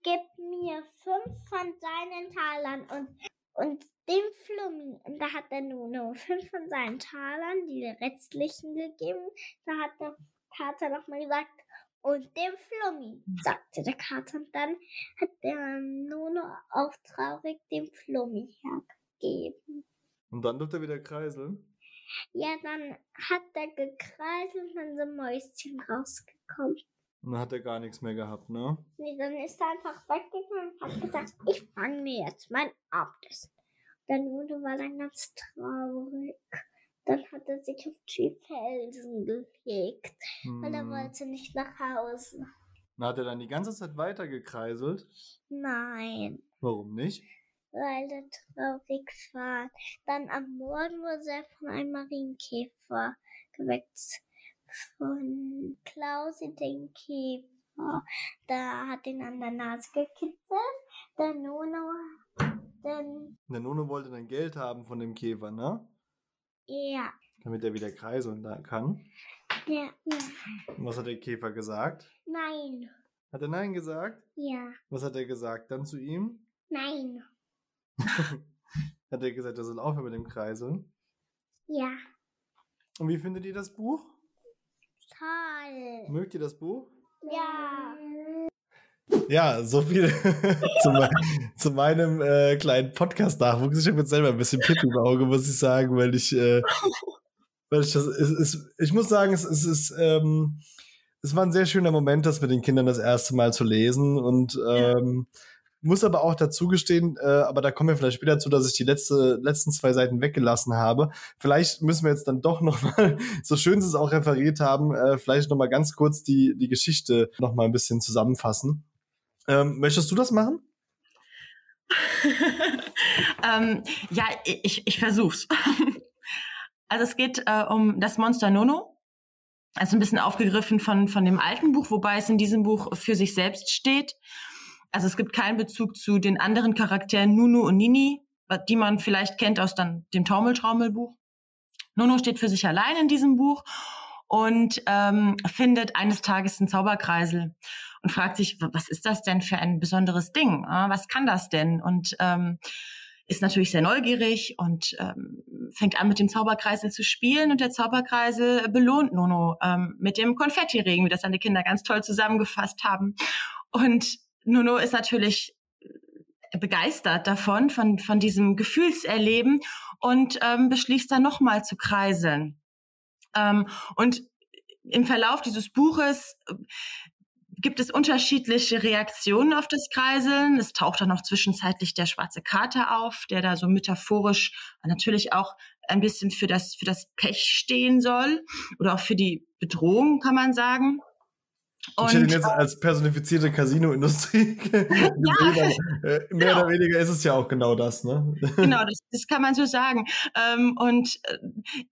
D: gib mir fünf von seinen Talern und, und dem Flummi. Und da hat der Nono fünf von seinen Talern, die restlichen gegeben. Da hat der Kater nochmal gesagt, und dem Flummi, sagte der Kater. Und dann hat der Nono auch traurig dem Flummi hergegeben.
C: Und dann durfte er wieder kreiseln?
D: Ja, dann hat er gekreiselt und dann sind Mäuschen rausgekommen.
C: Und dann hat er gar nichts mehr gehabt, ne?
D: Nee, dann ist er einfach weggegangen und hat gesagt, ich fange mir jetzt mein Abendessen. Dann wurde war dann ganz traurig. Dann hat er sich auf die Felsen gelegt, hm. weil er wollte nicht nach Hause.
C: Und hat er dann die ganze Zeit weiter gekreiselt?
D: Nein.
C: Warum nicht?
D: Weil er traurig war. Dann am Morgen wurde er von einem Marienkäfer geweckt. Von Klausi den Käfer. Da hat ihn an der Nase gekitzelt. Der Nono, denn
C: der Nono wollte dann Geld haben von dem Käfer, ne?
D: Ja.
C: Damit er wieder kreiseln kann.
D: Ja, ja.
C: Und was hat der Käfer gesagt?
D: Nein.
C: Hat er Nein gesagt?
D: Ja.
C: Was hat er gesagt dann zu ihm?
D: Nein.
C: Hat er gesagt, er soll aufhören mit dem Kreiseln?
D: Ja.
C: Und wie findet ihr das Buch?
D: Toll.
C: Mögt ihr das Buch?
D: Ja.
C: Ja, so viel zu, mein, zu, meinem äh, kleinen Podcast-Nachwuchs. Ich habe jetzt selber ein bisschen Pipi im Auge, muss ich sagen, weil ich, äh, weil ich das, es, es, ich muss sagen, es, es ist, ähm, es war ein sehr schöner Moment, das mit den Kindern das erste Mal zu lesen und ähm, muss aber auch dazu gestehen, äh, aber da kommen wir vielleicht später zu, dass ich die letzte, letzten zwei Seiten weggelassen habe. Vielleicht müssen wir jetzt dann doch nochmal, so schön Sie es auch referiert haben, äh, vielleicht nochmal ganz kurz die, die Geschichte nochmal ein bisschen zusammenfassen. Ähm, möchtest du das machen?
A: ähm, ja, ich, ich versuch's. Also es geht äh, um das Monster Nono. Also ein bisschen aufgegriffen von, von dem alten Buch, wobei es in diesem Buch für sich selbst steht. Also es gibt keinen Bezug zu den anderen Charakteren Nunu und Nini, die man vielleicht kennt aus dann dem Taumeltraumelbuch. Nono steht für sich allein in diesem Buch und ähm, findet eines Tages einen Zauberkreisel und fragt sich, was ist das denn für ein besonderes Ding? Was kann das denn? Und ähm, ist natürlich sehr neugierig und ähm, fängt an mit dem Zauberkreisel zu spielen und der Zauberkreisel belohnt Nono ähm, mit dem Konfettiregen, wie das seine Kinder ganz toll zusammengefasst haben. Und Nono ist natürlich begeistert davon, von, von diesem Gefühlserleben und ähm, beschließt dann nochmal zu kreiseln. Ähm, und im Verlauf dieses Buches äh, gibt es unterschiedliche Reaktionen auf das Kreiseln. Es taucht dann noch zwischenzeitlich der schwarze Kater auf, der da so metaphorisch natürlich auch ein bisschen für das, für das Pech stehen soll oder auch für die Bedrohung, kann man sagen.
C: Und, ich hätte ihn jetzt als personifizierte Casino-Industrie gesehen. Ja. Äh, mehr genau. oder weniger ist es ja auch genau das, ne?
A: Genau, das, das kann man so sagen. Ähm, und äh,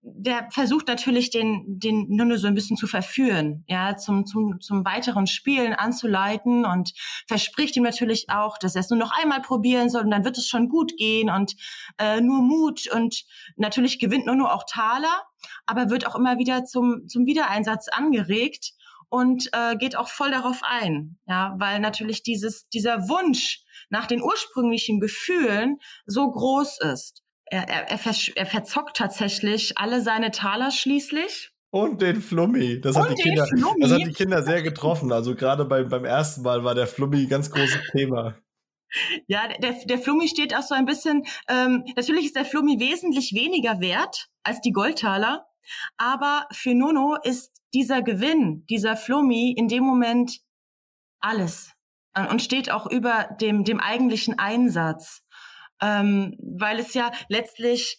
A: der versucht natürlich, den, den Nunne so ein bisschen zu verführen, ja, zum, zum, zum weiteren Spielen anzuleiten und verspricht ihm natürlich auch, dass er es nur noch einmal probieren soll und dann wird es schon gut gehen und äh, nur Mut und natürlich gewinnt Nunno auch Taler, aber wird auch immer wieder zum, zum Wiedereinsatz angeregt und äh, geht auch voll darauf ein, ja, weil natürlich dieses dieser Wunsch nach den ursprünglichen Gefühlen so groß ist. Er, er, er, er verzockt tatsächlich alle seine Taler schließlich.
C: Und den Flummi. Das, hat die, Kinder, Flummi. das hat die Kinder sehr getroffen. Also gerade beim, beim ersten Mal war der Flummi ganz großes Thema.
A: Ja, der, der Flummi steht auch so ein bisschen, ähm, natürlich ist der Flummi wesentlich weniger wert als die Goldtaler, aber für Nono ist dieser Gewinn, dieser Flummi in dem Moment alles und steht auch über dem, dem eigentlichen Einsatz. Ähm, weil es ja letztlich,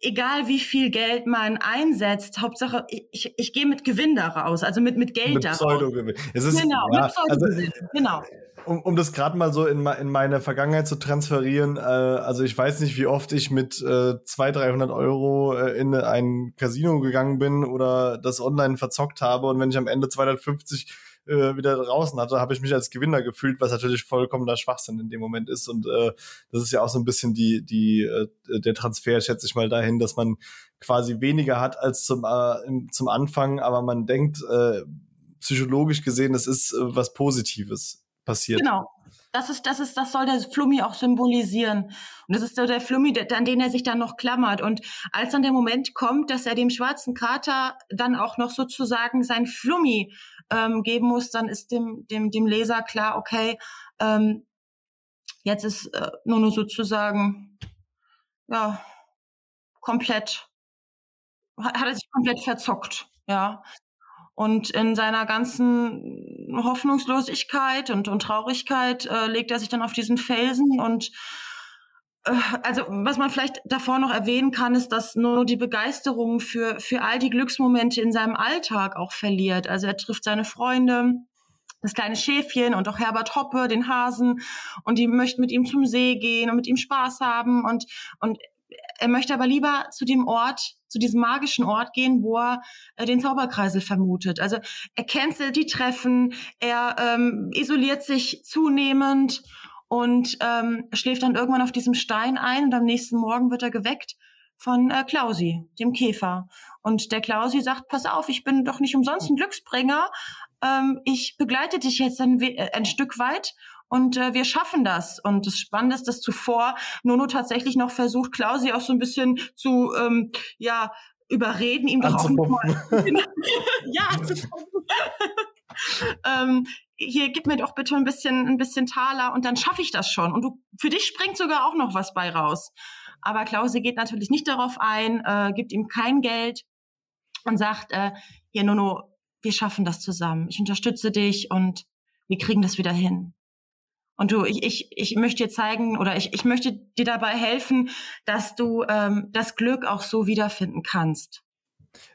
A: egal wie viel Geld man einsetzt, Hauptsache, ich, ich, ich gehe mit Gewinn da raus, also mit, mit Geld mit da
C: Pseudogewinn.
A: Es ist, genau, ja, mit
C: Pseudogewinn, also, genau. Um, um das gerade mal so in, in meine Vergangenheit zu transferieren, äh, also ich weiß nicht, wie oft ich mit äh, 200, 300 Euro äh, in ein Casino gegangen bin oder das online verzockt habe und wenn ich am Ende 250 äh, wieder draußen hatte, habe ich mich als Gewinner gefühlt, was natürlich vollkommener Schwachsinn in dem Moment ist. Und äh, das ist ja auch so ein bisschen die, die, äh, der Transfer, schätze ich mal, dahin, dass man quasi weniger hat als zum, äh, zum Anfang, aber man denkt, äh, psychologisch gesehen, das ist äh, was Positives passiert.
A: Genau. Das ist, das ist, das soll der Flummi auch symbolisieren. Und das ist so der Flummi, an den er sich dann noch klammert. Und als dann der Moment kommt, dass er dem schwarzen Kater dann auch noch sozusagen sein Flummi ähm, geben muss, dann ist dem, dem, dem Leser klar, okay, ähm, jetzt ist äh, nur nur sozusagen, ja, komplett, hat, er sich komplett verzockt, ja. Und in seiner ganzen Hoffnungslosigkeit und, und Traurigkeit äh, legt er sich dann auf diesen Felsen und also was man vielleicht davor noch erwähnen kann, ist, dass nur die Begeisterung für, für all die Glücksmomente in seinem Alltag auch verliert. Also er trifft seine Freunde, das kleine Schäfchen und auch Herbert Hoppe, den Hasen, und die möchten mit ihm zum See gehen und mit ihm Spaß haben und, und er möchte aber lieber zu dem Ort, zu diesem magischen Ort gehen, wo er äh, den Zauberkreisel vermutet. Also er cancelt die Treffen, er ähm, isoliert sich zunehmend und ähm, schläft dann irgendwann auf diesem Stein ein und am nächsten Morgen wird er geweckt von äh, Klausi, dem Käfer. Und der Klausi sagt, pass auf, ich bin doch nicht umsonst ein Glücksbringer. Ähm, ich begleite dich jetzt ein, äh, ein Stück weit und äh, wir schaffen das. Und das Spannende ist, dass zuvor Nono tatsächlich noch versucht, Klausi auch so ein bisschen zu, ähm, ja, überreden, ihm doch auch mal, ja, ähm, hier gib mir doch bitte ein bisschen, ein bisschen Taler und dann schaffe ich das schon. Und du, für dich springt sogar auch noch was bei raus. Aber Klause geht natürlich nicht darauf ein, äh, gibt ihm kein Geld und sagt, äh, hier Nono, wir schaffen das zusammen. Ich unterstütze dich und wir kriegen das wieder hin. Und du, ich, ich, ich möchte dir zeigen oder ich, ich möchte dir dabei helfen, dass du ähm, das Glück auch so wiederfinden kannst.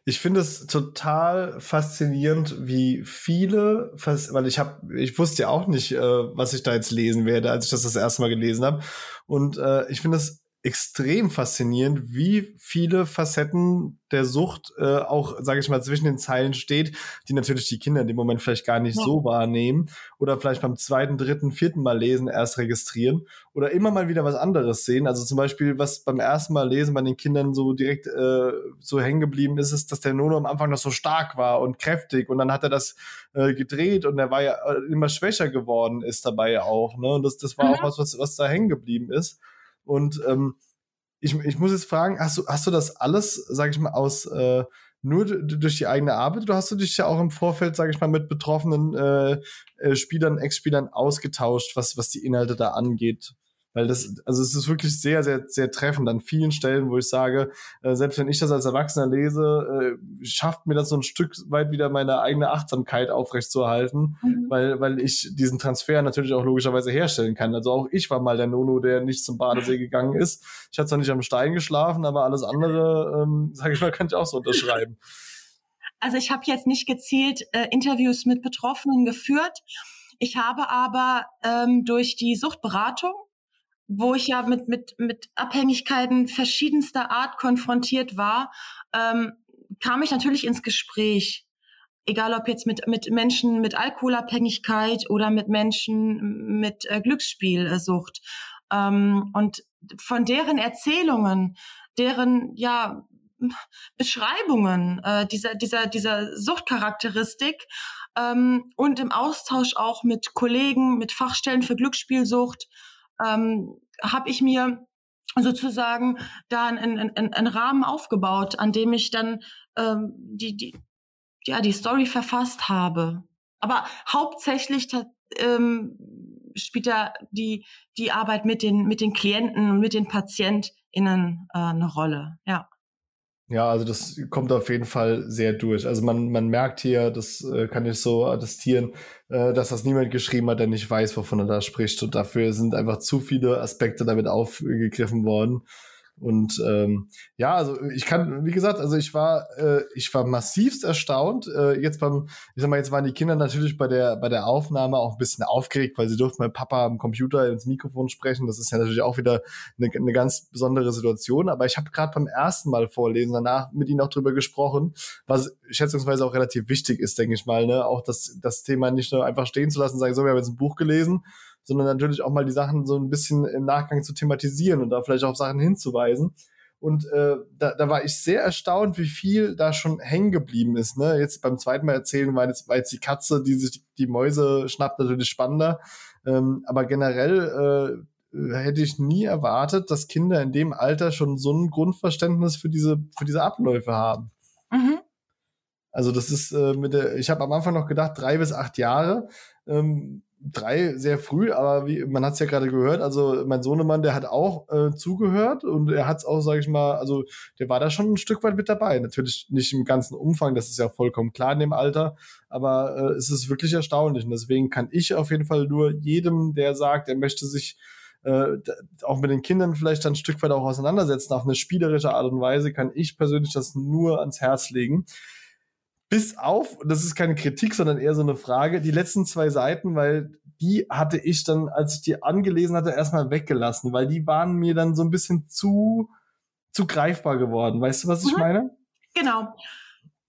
C: Ich finde es total faszinierend, wie viele, weil ich habe, ich wusste ja auch nicht, äh, was ich da jetzt lesen werde, als ich das das erste Mal gelesen habe. Und äh, ich finde es extrem faszinierend, wie viele Facetten der Sucht äh, auch, sage ich mal, zwischen den Zeilen steht, die natürlich die Kinder in dem Moment vielleicht gar nicht ja. so wahrnehmen oder vielleicht beim zweiten, dritten, vierten Mal lesen erst registrieren oder immer mal wieder was anderes sehen. Also zum Beispiel, was beim ersten Mal lesen bei den Kindern so direkt äh, so hängen geblieben ist, ist, dass der Nono am Anfang noch so stark war und kräftig und dann hat er das äh, gedreht und er war ja äh, immer schwächer geworden ist dabei auch. Ne? Und das, das war mhm. auch was, was, was da hängen geblieben ist. Und ähm, ich, ich muss jetzt fragen, hast du, hast du das alles, sag ich mal, aus äh, nur durch die eigene Arbeit oder hast du dich ja auch im Vorfeld, sage ich mal, mit betroffenen äh, äh, Spielern, Ex-Spielern ausgetauscht, was, was die Inhalte da angeht? Weil das, also es ist wirklich sehr, sehr, sehr treffend an vielen Stellen, wo ich sage, äh, selbst wenn ich das als Erwachsener lese, äh, schafft mir das so ein Stück weit wieder meine eigene Achtsamkeit aufrechtzuerhalten, mhm. weil, weil ich diesen Transfer natürlich auch logischerweise herstellen kann. Also auch ich war mal der Nono, der nicht zum Badesee gegangen ist. Ich hatte zwar nicht am Stein geschlafen, aber alles andere, ähm, sage ich mal, kann ich auch so unterschreiben.
A: Also ich habe jetzt nicht gezielt äh, Interviews mit Betroffenen geführt. Ich habe aber ähm, durch die Suchtberatung wo ich ja mit, mit, mit Abhängigkeiten verschiedenster Art konfrontiert war, ähm, kam ich natürlich ins Gespräch. Egal ob jetzt mit, mit Menschen mit Alkoholabhängigkeit oder mit Menschen mit äh, Glücksspielsucht. Ähm, und von deren Erzählungen, deren ja Beschreibungen äh, dieser, dieser, dieser Suchtcharakteristik ähm, und im Austausch auch mit Kollegen, mit Fachstellen für Glücksspielsucht, ähm, habe ich mir sozusagen da einen, einen, einen Rahmen aufgebaut, an dem ich dann ähm, die, die, ja, die Story verfasst habe. Aber hauptsächlich ähm, spielt da die, die Arbeit mit den, mit den Klienten und mit den PatientInnen äh, eine Rolle, ja.
C: Ja, also das kommt auf jeden Fall sehr durch. Also man, man merkt hier, das äh, kann ich so attestieren, äh, dass das niemand geschrieben hat, der nicht weiß, wovon er da spricht. Und dafür sind einfach zu viele Aspekte damit aufgegriffen worden. Und ähm, ja, also ich kann, wie gesagt, also ich war, äh, ich war massivst erstaunt. Äh, jetzt beim, ich sag mal, jetzt waren die Kinder natürlich bei der bei der Aufnahme auch ein bisschen aufgeregt, weil sie durften mit Papa am Computer ins Mikrofon sprechen. Das ist ja natürlich auch wieder eine, eine ganz besondere Situation. Aber ich habe gerade beim ersten Mal vorlesen danach mit ihnen auch drüber gesprochen, was schätzungsweise auch relativ wichtig ist, denke ich mal. Ne? Auch das das Thema nicht nur einfach stehen zu lassen, sagen, so, wir haben jetzt ein Buch gelesen sondern natürlich auch mal die Sachen so ein bisschen im Nachgang zu thematisieren und da vielleicht auch Sachen hinzuweisen. Und äh, da, da war ich sehr erstaunt, wie viel da schon hängen geblieben ist. Ne? Jetzt beim zweiten Mal erzählen war jetzt, war jetzt die Katze, die sich die Mäuse schnappt, natürlich spannender. Ähm, aber generell äh, hätte ich nie erwartet, dass Kinder in dem Alter schon so ein Grundverständnis für diese, für diese Abläufe haben. Mhm. Also das ist äh, mit der, ich habe am Anfang noch gedacht, drei bis acht Jahre. Ähm, drei sehr früh, aber wie, man hat es ja gerade gehört, also mein Sohnemann, der hat auch äh, zugehört und er hat es auch, sage ich mal, also der war da schon ein Stück weit mit dabei. Natürlich nicht im ganzen Umfang, das ist ja vollkommen klar in dem Alter, aber äh, es ist wirklich erstaunlich und deswegen kann ich auf jeden Fall nur jedem, der sagt, er möchte sich äh, auch mit den Kindern vielleicht dann ein Stück weit auch auseinandersetzen, auf eine spielerische Art und Weise, kann ich persönlich das nur ans Herz legen bis auf, das ist keine Kritik, sondern eher so eine Frage, die letzten zwei Seiten, weil die hatte ich dann, als ich die angelesen hatte, erstmal weggelassen, weil die waren mir dann so ein bisschen zu, zu greifbar geworden. Weißt du, was ich mhm. meine?
A: Genau.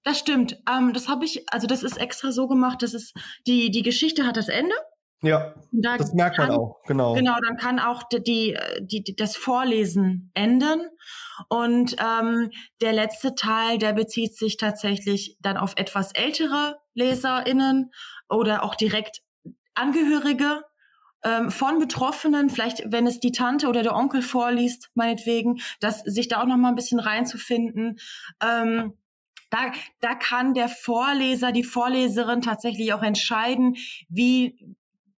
A: Das stimmt. Ähm, das habe ich, also das ist extra so gemacht, dass es, die, die Geschichte hat das Ende.
C: Ja, da das merkt kann, man auch, genau.
A: Genau, dann kann auch die, die, die, das Vorlesen enden. Und ähm, der letzte Teil, der bezieht sich tatsächlich dann auf etwas ältere LeserInnen oder auch direkt Angehörige ähm, von Betroffenen, vielleicht wenn es die Tante oder der Onkel vorliest, meinetwegen, dass sich da auch noch mal ein bisschen reinzufinden. Ähm, da, da kann der Vorleser, die Vorleserin tatsächlich auch entscheiden, wie,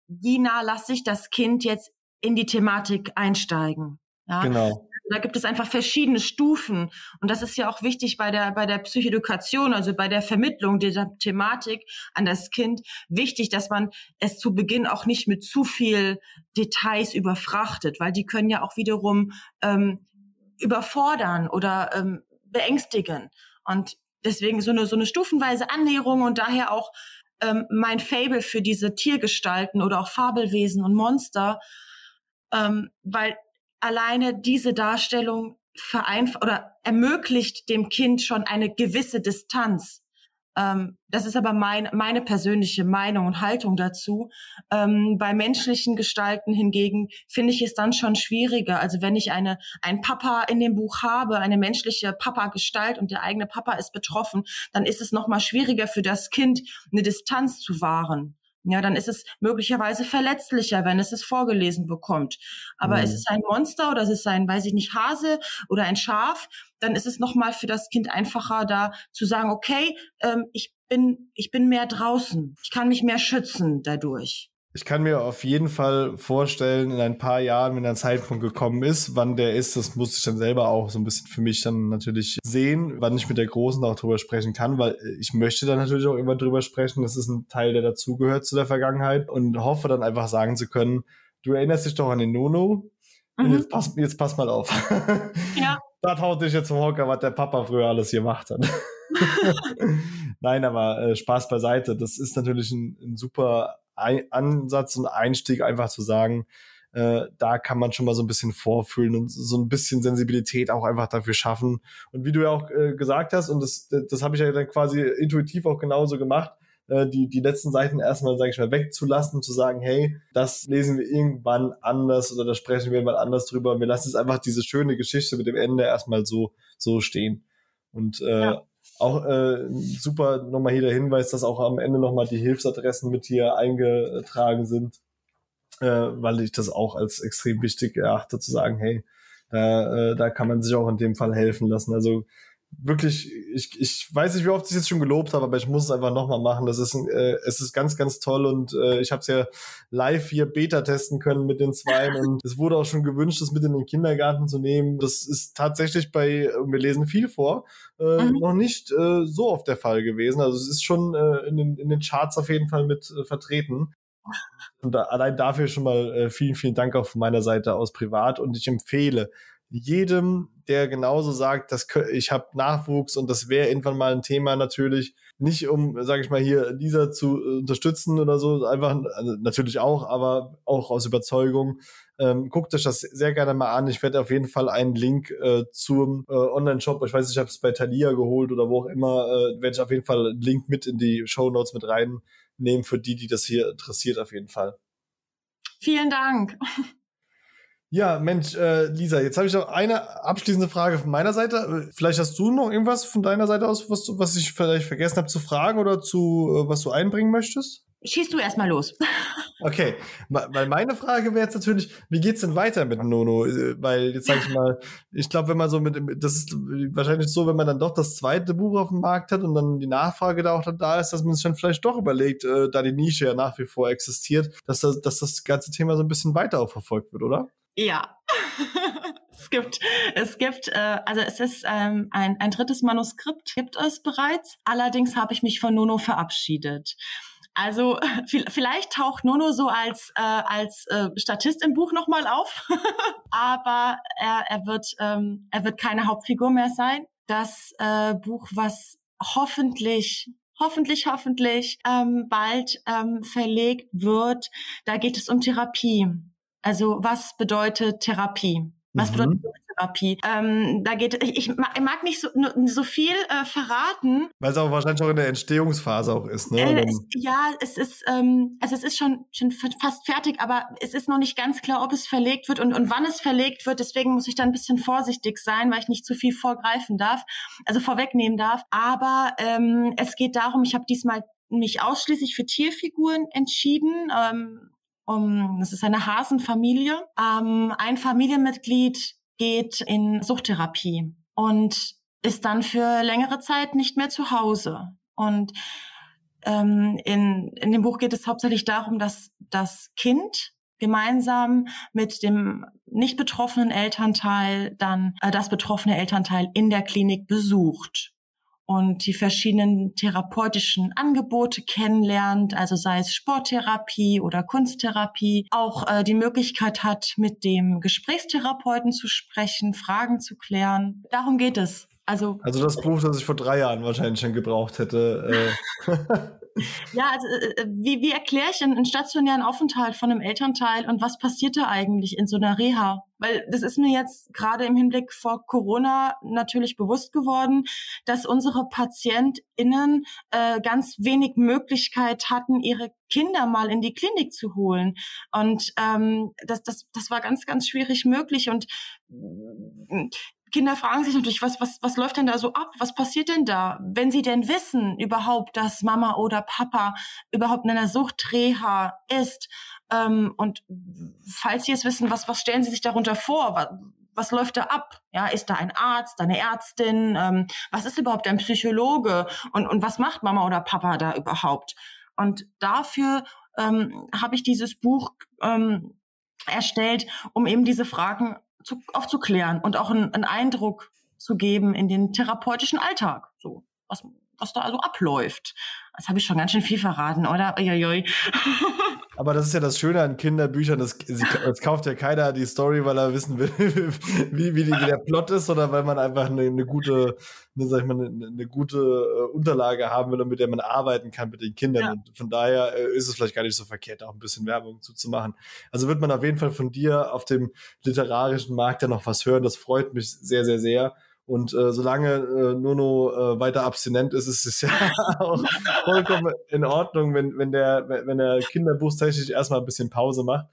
A: wie nah lasse ich das Kind jetzt in die Thematik einsteigen. Ja?
C: Genau.
A: Da gibt es einfach verschiedene Stufen. Und das ist ja auch wichtig bei der, bei der Psychoedukation, also bei der Vermittlung dieser Thematik an das Kind. Wichtig, dass man es zu Beginn auch nicht mit zu viel Details überfrachtet, weil die können ja auch wiederum ähm, überfordern oder ähm, beängstigen. Und deswegen so eine, so eine stufenweise Annäherung und daher auch ähm, mein Fable für diese Tiergestalten oder auch Fabelwesen und Monster, ähm, weil alleine diese Darstellung vereinfacht oder ermöglicht dem Kind schon eine gewisse Distanz ähm, das ist aber mein, meine persönliche Meinung und Haltung dazu. Ähm, bei menschlichen Gestalten hingegen finde ich es dann schon schwieriger. Also wenn ich eine, ein Papa in dem Buch habe, eine menschliche Papa-Gestalt und der eigene Papa ist betroffen, dann ist es nochmal schwieriger für das Kind, eine Distanz zu wahren. Ja, dann ist es möglicherweise verletzlicher, wenn es es vorgelesen bekommt. Aber mhm. ist es ein Monster oder ist es ein, weiß ich nicht, Hase oder ein Schaf, dann ist es nochmal für das Kind einfacher, da zu sagen, okay, ähm, ich bin, ich bin mehr draußen. Ich kann mich mehr schützen dadurch.
C: Ich kann mir auf jeden Fall vorstellen, in ein paar Jahren, wenn ein Zeitpunkt gekommen ist, wann der ist, das muss ich dann selber auch so ein bisschen für mich dann natürlich sehen, wann ich mit der Großen auch drüber sprechen kann, weil ich möchte dann natürlich auch immer drüber sprechen. Das ist ein Teil, der dazugehört zu der Vergangenheit und hoffe dann einfach sagen zu können, du erinnerst dich doch an den Nono. Mhm. Jetzt, pass, jetzt pass mal auf. Ja. da haut dich jetzt vom Hocker, was der Papa früher alles gemacht hat. Nein, aber äh, Spaß beiseite. Das ist natürlich ein, ein super ein Ansatz und Einstieg, einfach zu sagen, äh, da kann man schon mal so ein bisschen vorfühlen und so ein bisschen Sensibilität auch einfach dafür schaffen. Und wie du ja auch äh, gesagt hast, und das, das habe ich ja dann quasi intuitiv auch genauso gemacht, äh, die, die letzten Seiten erstmal, sage ich mal, wegzulassen zu sagen, hey, das lesen wir irgendwann anders oder da sprechen wir mal anders drüber. Wir lassen jetzt einfach diese schöne Geschichte mit dem Ende erstmal so, so stehen. Und äh, ja. Auch äh, super nochmal hier der Hinweis, dass auch am Ende nochmal die Hilfsadressen mit hier eingetragen sind, äh, weil ich das auch als extrem wichtig erachte, zu sagen, hey, da, äh, da kann man sich auch in dem Fall helfen lassen. Also wirklich, ich, ich weiß nicht, wie oft ich es jetzt schon gelobt habe, aber ich muss es einfach nochmal machen. Das ist, äh, es ist ganz, ganz toll und äh, ich habe es ja live hier Beta testen können mit den Zweien und es wurde auch schon gewünscht, das mit in den Kindergarten zu nehmen. Das ist tatsächlich bei, wir lesen viel vor, äh, mhm. noch nicht äh, so oft der Fall gewesen. Also es ist schon äh, in, den, in den Charts auf jeden Fall mit äh, vertreten. Und da, allein dafür schon mal äh, vielen, vielen Dank auch von meiner Seite aus privat und ich empfehle, jedem, der genauso sagt, dass ich habe Nachwuchs und das wäre irgendwann mal ein Thema natürlich, nicht um, sage ich mal, hier Lisa zu äh, unterstützen oder so, einfach also natürlich auch, aber auch aus Überzeugung. Ähm, guckt euch das sehr gerne mal an. Ich werde auf jeden Fall einen Link äh, zum äh, Online-Shop, ich weiß ich habe es bei Thalia geholt oder wo auch immer, äh, werde ich auf jeden Fall einen Link mit in die Show Notes mit reinnehmen für die, die das hier interessiert, auf jeden Fall.
A: Vielen Dank.
C: Ja, Mensch, äh, Lisa, jetzt habe ich noch eine abschließende Frage von meiner Seite. Vielleicht hast du noch irgendwas von deiner Seite aus, was, was ich vielleicht vergessen habe zu fragen oder zu äh, was du einbringen möchtest?
A: Schießt du erstmal los.
C: Okay, weil meine Frage wäre jetzt natürlich, wie geht's denn weiter mit Nono? Äh, weil jetzt sage ich mal, ich glaube, wenn man so mit, das ist wahrscheinlich so, wenn man dann doch das zweite Buch auf dem Markt hat und dann die Nachfrage da auch da ist, dass man sich dann vielleicht doch überlegt, äh, da die Nische ja nach wie vor existiert, dass das, dass das ganze Thema so ein bisschen weiter auch verfolgt wird, oder?
A: Ja. es gibt, es gibt, äh, also es ist ähm, ein, ein drittes Manuskript, gibt es bereits. Allerdings habe ich mich von Nono verabschiedet. Also vielleicht taucht Nono so als äh, als äh, Statist im Buch nochmal auf, aber er, er wird ähm, er wird keine Hauptfigur mehr sein. Das äh, Buch, was hoffentlich hoffentlich hoffentlich ähm, bald ähm, verlegt wird, da geht es um Therapie. Also was bedeutet Therapie? Was mhm. bedeutet Therapie? Ähm, da geht, ich, ich mag nicht so, so viel äh, verraten.
C: Weil es auch wahrscheinlich auch in der Entstehungsphase auch ist, ne?
A: Äh, es, ja, es ist, ähm, also es ist schon, schon fast fertig, aber es ist noch nicht ganz klar, ob es verlegt wird und, und wann es verlegt wird. Deswegen muss ich da ein bisschen vorsichtig sein, weil ich nicht zu viel vorgreifen darf, also vorwegnehmen darf. Aber ähm, es geht darum, ich habe diesmal mich ausschließlich für Tierfiguren entschieden. Ähm, um, das ist eine Hasenfamilie. Ähm, ein Familienmitglied geht in Suchttherapie und ist dann für längere Zeit nicht mehr zu Hause. Und ähm, in, in dem Buch geht es hauptsächlich darum, dass das Kind gemeinsam mit dem nicht betroffenen Elternteil dann äh, das betroffene Elternteil in der Klinik besucht und die verschiedenen therapeutischen Angebote kennenlernt, also sei es Sporttherapie oder Kunsttherapie, auch äh, die Möglichkeit hat, mit dem Gesprächstherapeuten zu sprechen, Fragen zu klären. Darum geht es. Also,
C: also das Buch, das ich vor drei Jahren wahrscheinlich schon gebraucht hätte. Äh.
A: ja, also äh, äh, wie, wie erkläre ich einen, stationären Aufenthalt von einem Elternteil und was passiert da eigentlich in so einer Reha? Weil das ist mir jetzt gerade im Hinblick vor Corona natürlich bewusst geworden, dass unsere PatientInnen äh, ganz wenig Möglichkeit hatten, ihre Kinder mal in die Klinik zu holen. Und ähm, das, das, das war ganz, ganz schwierig möglich. Und Kinder fragen sich natürlich, was, was, was läuft denn da so ab? Was passiert denn da? Wenn sie denn wissen überhaupt, dass Mama oder Papa überhaupt in einer Suchtreha ist, ähm, und falls sie es wissen, was, was stellen sie sich darunter vor? Was, was läuft da ab? Ja, ist da ein Arzt, eine Ärztin? Ähm, was ist überhaupt ein Psychologe? Und, und was macht Mama oder Papa da überhaupt? Und dafür ähm, habe ich dieses Buch ähm, erstellt, um eben diese Fragen zu, aufzuklären und auch einen, einen Eindruck zu geben in den therapeutischen Alltag. So, was, was da also abläuft. Das habe ich schon ganz schön viel verraten, oder? Uiuiui.
C: Aber das ist ja das Schöne an Kinderbüchern. Das, das kauft ja keiner die Story, weil er wissen will, wie, wie, die, wie der Plot ist, oder weil man einfach eine, eine gute, eine, sag ich mal, eine, eine gute äh, Unterlage haben will, mit der man arbeiten kann mit den Kindern. Ja. Und von daher äh, ist es vielleicht gar nicht so verkehrt, auch ein bisschen Werbung zuzumachen. Also wird man auf jeden Fall von dir auf dem literarischen Markt ja noch was hören. Das freut mich sehr, sehr, sehr. Und äh, solange äh, Nuno äh, weiter abstinent ist, ist es ja auch vollkommen in Ordnung, wenn, wenn der, wenn der kinderbuchstechnisch erstmal ein bisschen Pause macht.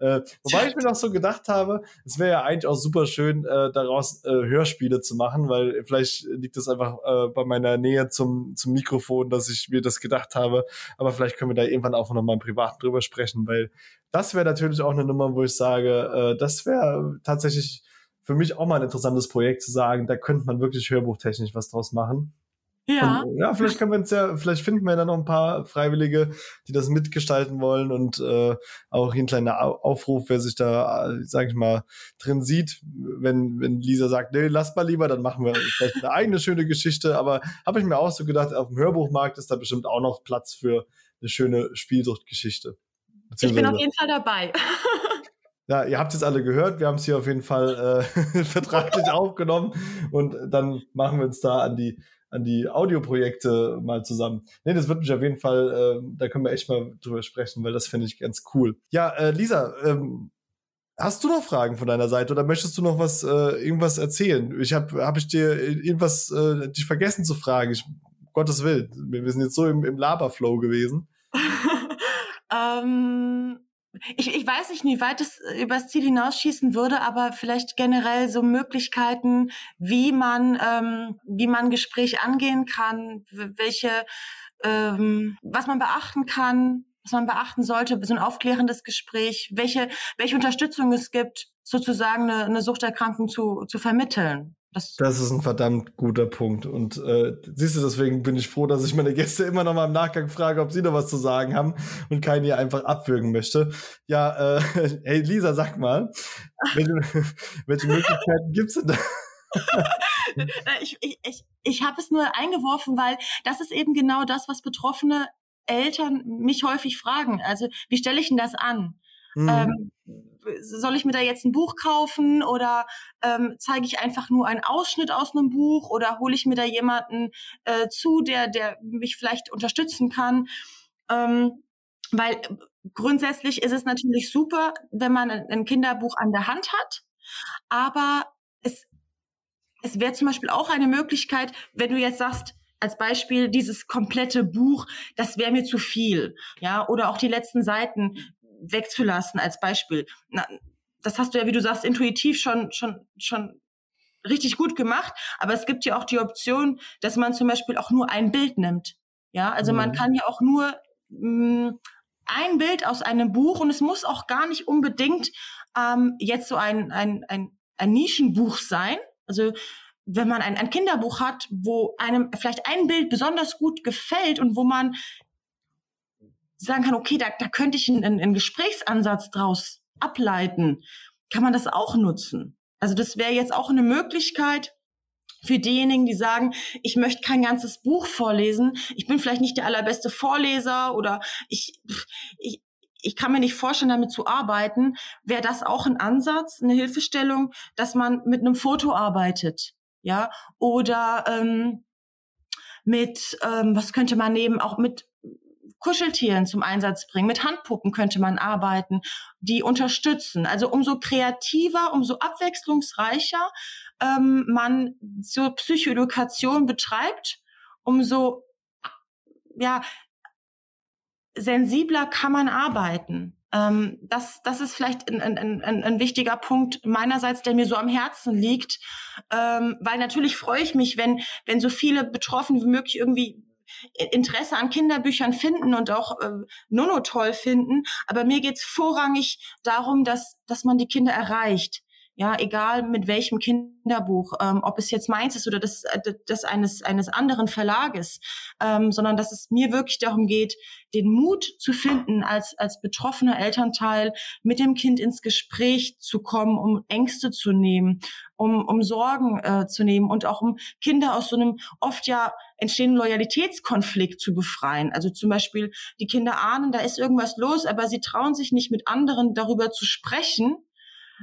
C: Äh, wobei ich mir noch so gedacht habe, es wäre ja eigentlich auch super schön, äh, daraus äh, Hörspiele zu machen, weil vielleicht liegt es einfach äh, bei meiner Nähe zum, zum Mikrofon, dass ich mir das gedacht habe. Aber vielleicht können wir da irgendwann auch noch mal im Privaten drüber sprechen, weil das wäre natürlich auch eine Nummer, wo ich sage, äh, das wäre tatsächlich für mich auch mal ein interessantes Projekt zu sagen, da könnte man wirklich hörbuchtechnisch was draus machen.
A: Ja.
C: Und, ja, vielleicht können wir uns ja, vielleicht finden wir ja noch ein paar Freiwillige, die das mitgestalten wollen und äh, auch hier ein kleiner Aufruf, wer sich da, sag ich mal, drin sieht. Wenn, wenn Lisa sagt, nee, lass mal lieber, dann machen wir vielleicht eine eigene schöne Geschichte. Aber habe ich mir auch so gedacht, auf dem Hörbuchmarkt ist da bestimmt auch noch Platz für eine schöne Spielsuchtgeschichte.
A: Ich bin auf jeden Fall dabei.
C: Ja, ihr habt es alle gehört. Wir haben es hier auf jeden Fall äh, vertraglich aufgenommen und dann machen wir uns da an die an die Audioprojekte mal zusammen. Nee, das wird mich auf jeden Fall, äh, da können wir echt mal drüber sprechen, weil das finde ich ganz cool. Ja, äh, Lisa, ähm, hast du noch Fragen von deiner Seite oder möchtest du noch was, äh, irgendwas erzählen? Ich habe, habe ich dir irgendwas äh, dich vergessen zu fragen? Ich, Gottes Willen, wir sind jetzt so im, im Laberflow gewesen.
A: ähm ich, ich weiß nicht, wie weit es äh, übers Ziel hinausschießen würde, aber vielleicht generell so Möglichkeiten, wie man, ähm, wie man Gespräch angehen kann, welche, ähm, was man beachten kann, was man beachten sollte, so ein aufklärendes Gespräch, welche, welche Unterstützung es gibt, sozusagen eine, eine Suchterkrankung zu, zu vermitteln.
C: Das, das ist ein verdammt guter Punkt. Und äh, siehst du, deswegen bin ich froh, dass ich meine Gäste immer noch mal im Nachgang frage, ob sie noch was zu sagen haben und keinen hier einfach abwürgen möchte. Ja, äh, hey Lisa, sag mal, welche, welche Möglichkeiten gibt's denn da?
A: ich ich, ich, ich habe es nur eingeworfen, weil das ist eben genau das, was betroffene Eltern mich häufig fragen. Also, wie stelle ich denn das an? Mhm. Ähm, soll ich mir da jetzt ein Buch kaufen oder ähm, zeige ich einfach nur einen Ausschnitt aus einem Buch oder hole ich mir da jemanden äh, zu, der, der mich vielleicht unterstützen kann? Ähm, weil grundsätzlich ist es natürlich super, wenn man ein Kinderbuch an der Hand hat, aber es, es wäre zum Beispiel auch eine Möglichkeit, wenn du jetzt sagst, als Beispiel dieses komplette Buch, das wäre mir zu viel, ja, oder auch die letzten Seiten wegzulassen als Beispiel. Na, das hast du ja, wie du sagst, intuitiv schon, schon, schon richtig gut gemacht. Aber es gibt ja auch die Option, dass man zum Beispiel auch nur ein Bild nimmt. Ja, also mhm. man kann ja auch nur mh, mm, ein Bild aus einem Buch und es muss auch gar nicht unbedingt ähm, jetzt so ein, ein, ein, ein Nischenbuch sein. Also wenn man ein, ein Kinderbuch hat, wo einem vielleicht ein Bild besonders gut gefällt und wo man sagen kann, okay, da, da könnte ich einen, einen Gesprächsansatz draus ableiten, kann man das auch nutzen. Also das wäre jetzt auch eine Möglichkeit für diejenigen, die sagen, ich möchte kein ganzes Buch vorlesen, ich bin vielleicht nicht der allerbeste Vorleser oder ich, ich, ich kann mir nicht vorstellen, damit zu arbeiten, wäre das auch ein Ansatz, eine Hilfestellung, dass man mit einem Foto arbeitet. ja, oder ähm, mit, ähm, was könnte man nehmen, auch mit Kuscheltieren zum Einsatz bringen. Mit Handpuppen könnte man arbeiten, die unterstützen. Also umso kreativer, umso abwechslungsreicher ähm, man so Psychoedukation betreibt, umso ja sensibler kann man arbeiten. Ähm, das, das ist vielleicht ein, ein, ein, ein wichtiger Punkt meinerseits, der mir so am Herzen liegt, ähm, weil natürlich freue ich mich, wenn, wenn so viele Betroffene wie möglich irgendwie Interesse an Kinderbüchern finden und auch äh, Nono toll finden. Aber mir geht's vorrangig darum, dass, dass man die Kinder erreicht. Ja, egal mit welchem Kinderbuch, ähm, ob es jetzt meins ist oder das, äh, das eines, eines anderen Verlages, ähm, sondern dass es mir wirklich darum geht, den Mut zu finden, als, als betroffener Elternteil mit dem Kind ins Gespräch zu kommen, um Ängste zu nehmen, um, um Sorgen äh, zu nehmen und auch um Kinder aus so einem oft ja entstehenden Loyalitätskonflikt zu befreien. Also zum Beispiel, die Kinder ahnen, da ist irgendwas los, aber sie trauen sich nicht mit anderen darüber zu sprechen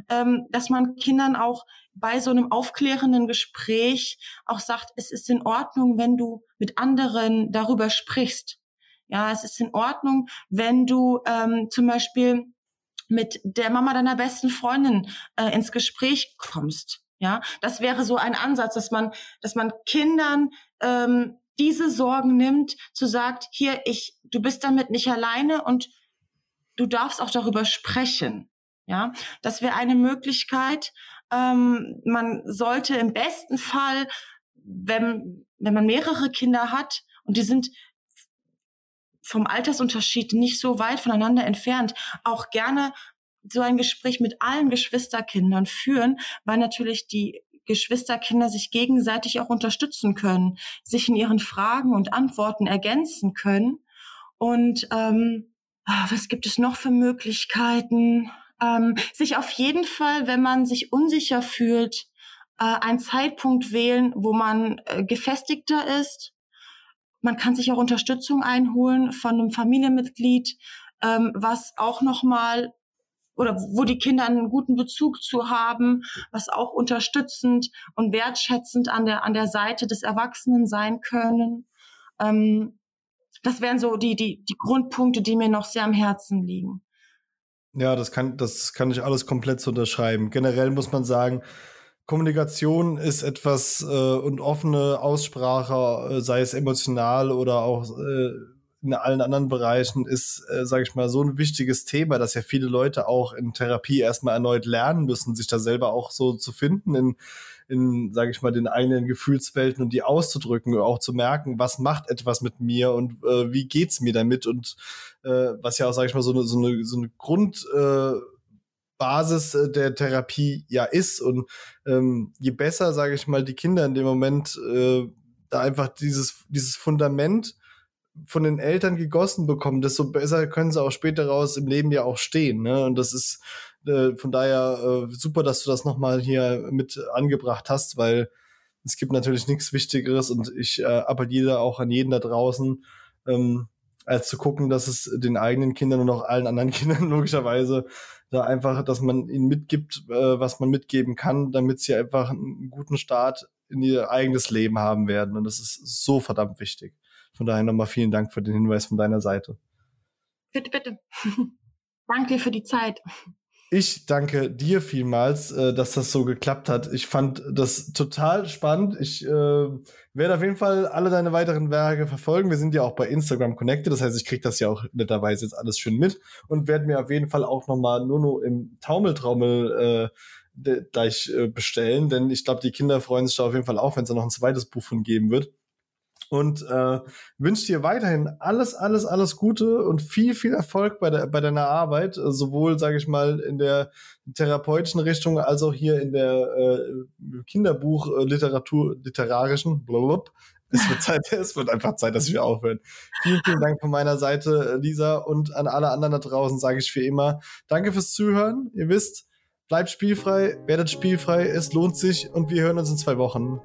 A: ähm, dass man Kindern auch bei so einem aufklärenden Gespräch auch sagt, es ist in Ordnung, wenn du mit anderen darüber sprichst. Ja, es ist in Ordnung, wenn du ähm, zum Beispiel mit der Mama deiner besten Freundin äh, ins Gespräch kommst. Ja, das wäre so ein Ansatz, dass man, dass man Kindern ähm, diese Sorgen nimmt, zu sagt, hier, ich, du bist damit nicht alleine und du darfst auch darüber sprechen. Ja, das wäre eine Möglichkeit. Ähm, man sollte im besten Fall, wenn, wenn man mehrere Kinder hat und die sind vom Altersunterschied nicht so weit voneinander entfernt, auch gerne so ein Gespräch mit allen Geschwisterkindern führen, weil natürlich die Geschwisterkinder sich gegenseitig auch unterstützen können, sich in ihren Fragen und Antworten ergänzen können. Und ähm, ah, was gibt es noch für Möglichkeiten? ähm, sich auf jeden Fall, wenn man sich unsicher fühlt, äh, einen Zeitpunkt wählen, wo man äh, gefestigter ist. Man kann sich auch Unterstützung einholen von einem Familienmitglied, ähm, was auch nochmal oder wo die Kinder einen guten Bezug zu haben, was auch unterstützend und wertschätzend an der, an der Seite des Erwachsenen sein können. Ähm, das wären so die, die, die Grundpunkte, die mir noch sehr am Herzen liegen.
C: Ja, das kann, das kann ich alles komplett unterschreiben. Generell muss man sagen, Kommunikation ist etwas äh, und offene Aussprache, äh, sei es emotional oder auch äh, in allen anderen Bereichen, ist, äh, sage ich mal, so ein wichtiges Thema, dass ja viele Leute auch in Therapie erstmal erneut lernen müssen, sich da selber auch so zu finden in in, sage ich mal, den eigenen Gefühlswelten und die auszudrücken, auch zu merken, was macht etwas mit mir und äh, wie geht's mir damit und äh, was ja auch, sage ich mal, so eine, so eine, so eine Grund äh, Basis äh, der Therapie ja ist. Und ähm, je besser, sage ich mal, die Kinder in dem Moment äh, da einfach dieses, dieses Fundament von den Eltern gegossen bekommen, desto besser können sie auch später raus im Leben ja auch stehen. Ne? Und das ist äh, von daher äh, super, dass du das nochmal hier mit angebracht hast, weil es gibt natürlich nichts Wichtigeres und ich äh, appelliere auch an jeden da draußen, ähm, als zu gucken, dass es den eigenen Kindern und auch allen anderen Kindern logischerweise da einfach, dass man ihnen mitgibt, äh, was man mitgeben kann, damit sie einfach einen guten Start in ihr eigenes Leben haben werden. Und das ist so verdammt wichtig. Von daher nochmal vielen Dank für den Hinweis von deiner Seite.
A: Bitte, bitte. Danke dir für die Zeit.
C: Ich danke dir vielmals, äh, dass das so geklappt hat. Ich fand das total spannend. Ich äh, werde auf jeden Fall alle deine weiteren Werke verfolgen. Wir sind ja auch bei Instagram connected, das heißt, ich kriege das ja auch netterweise jetzt alles schön mit und werde mir auf jeden Fall auch nochmal Nuno im Taumeltraumel äh, gleich äh, bestellen, denn ich glaube, die Kinder freuen sich da auf jeden Fall auch, wenn es da noch ein zweites Buch von geben wird und äh, wünsche dir weiterhin alles, alles, alles Gute und viel, viel Erfolg bei, der, bei deiner Arbeit, äh, sowohl, sage ich mal, in der therapeutischen Richtung als auch hier in der äh, Kinderbuch-Literatur, äh, literarischen. Blablabla. Es wird Zeit, es wird einfach Zeit, dass wir aufhören. Vielen, vielen Dank von meiner Seite, Lisa, und an alle anderen da draußen sage ich wie immer, danke fürs Zuhören. Ihr wisst, bleibt spielfrei, werdet spielfrei, es lohnt sich und wir hören uns in zwei Wochen.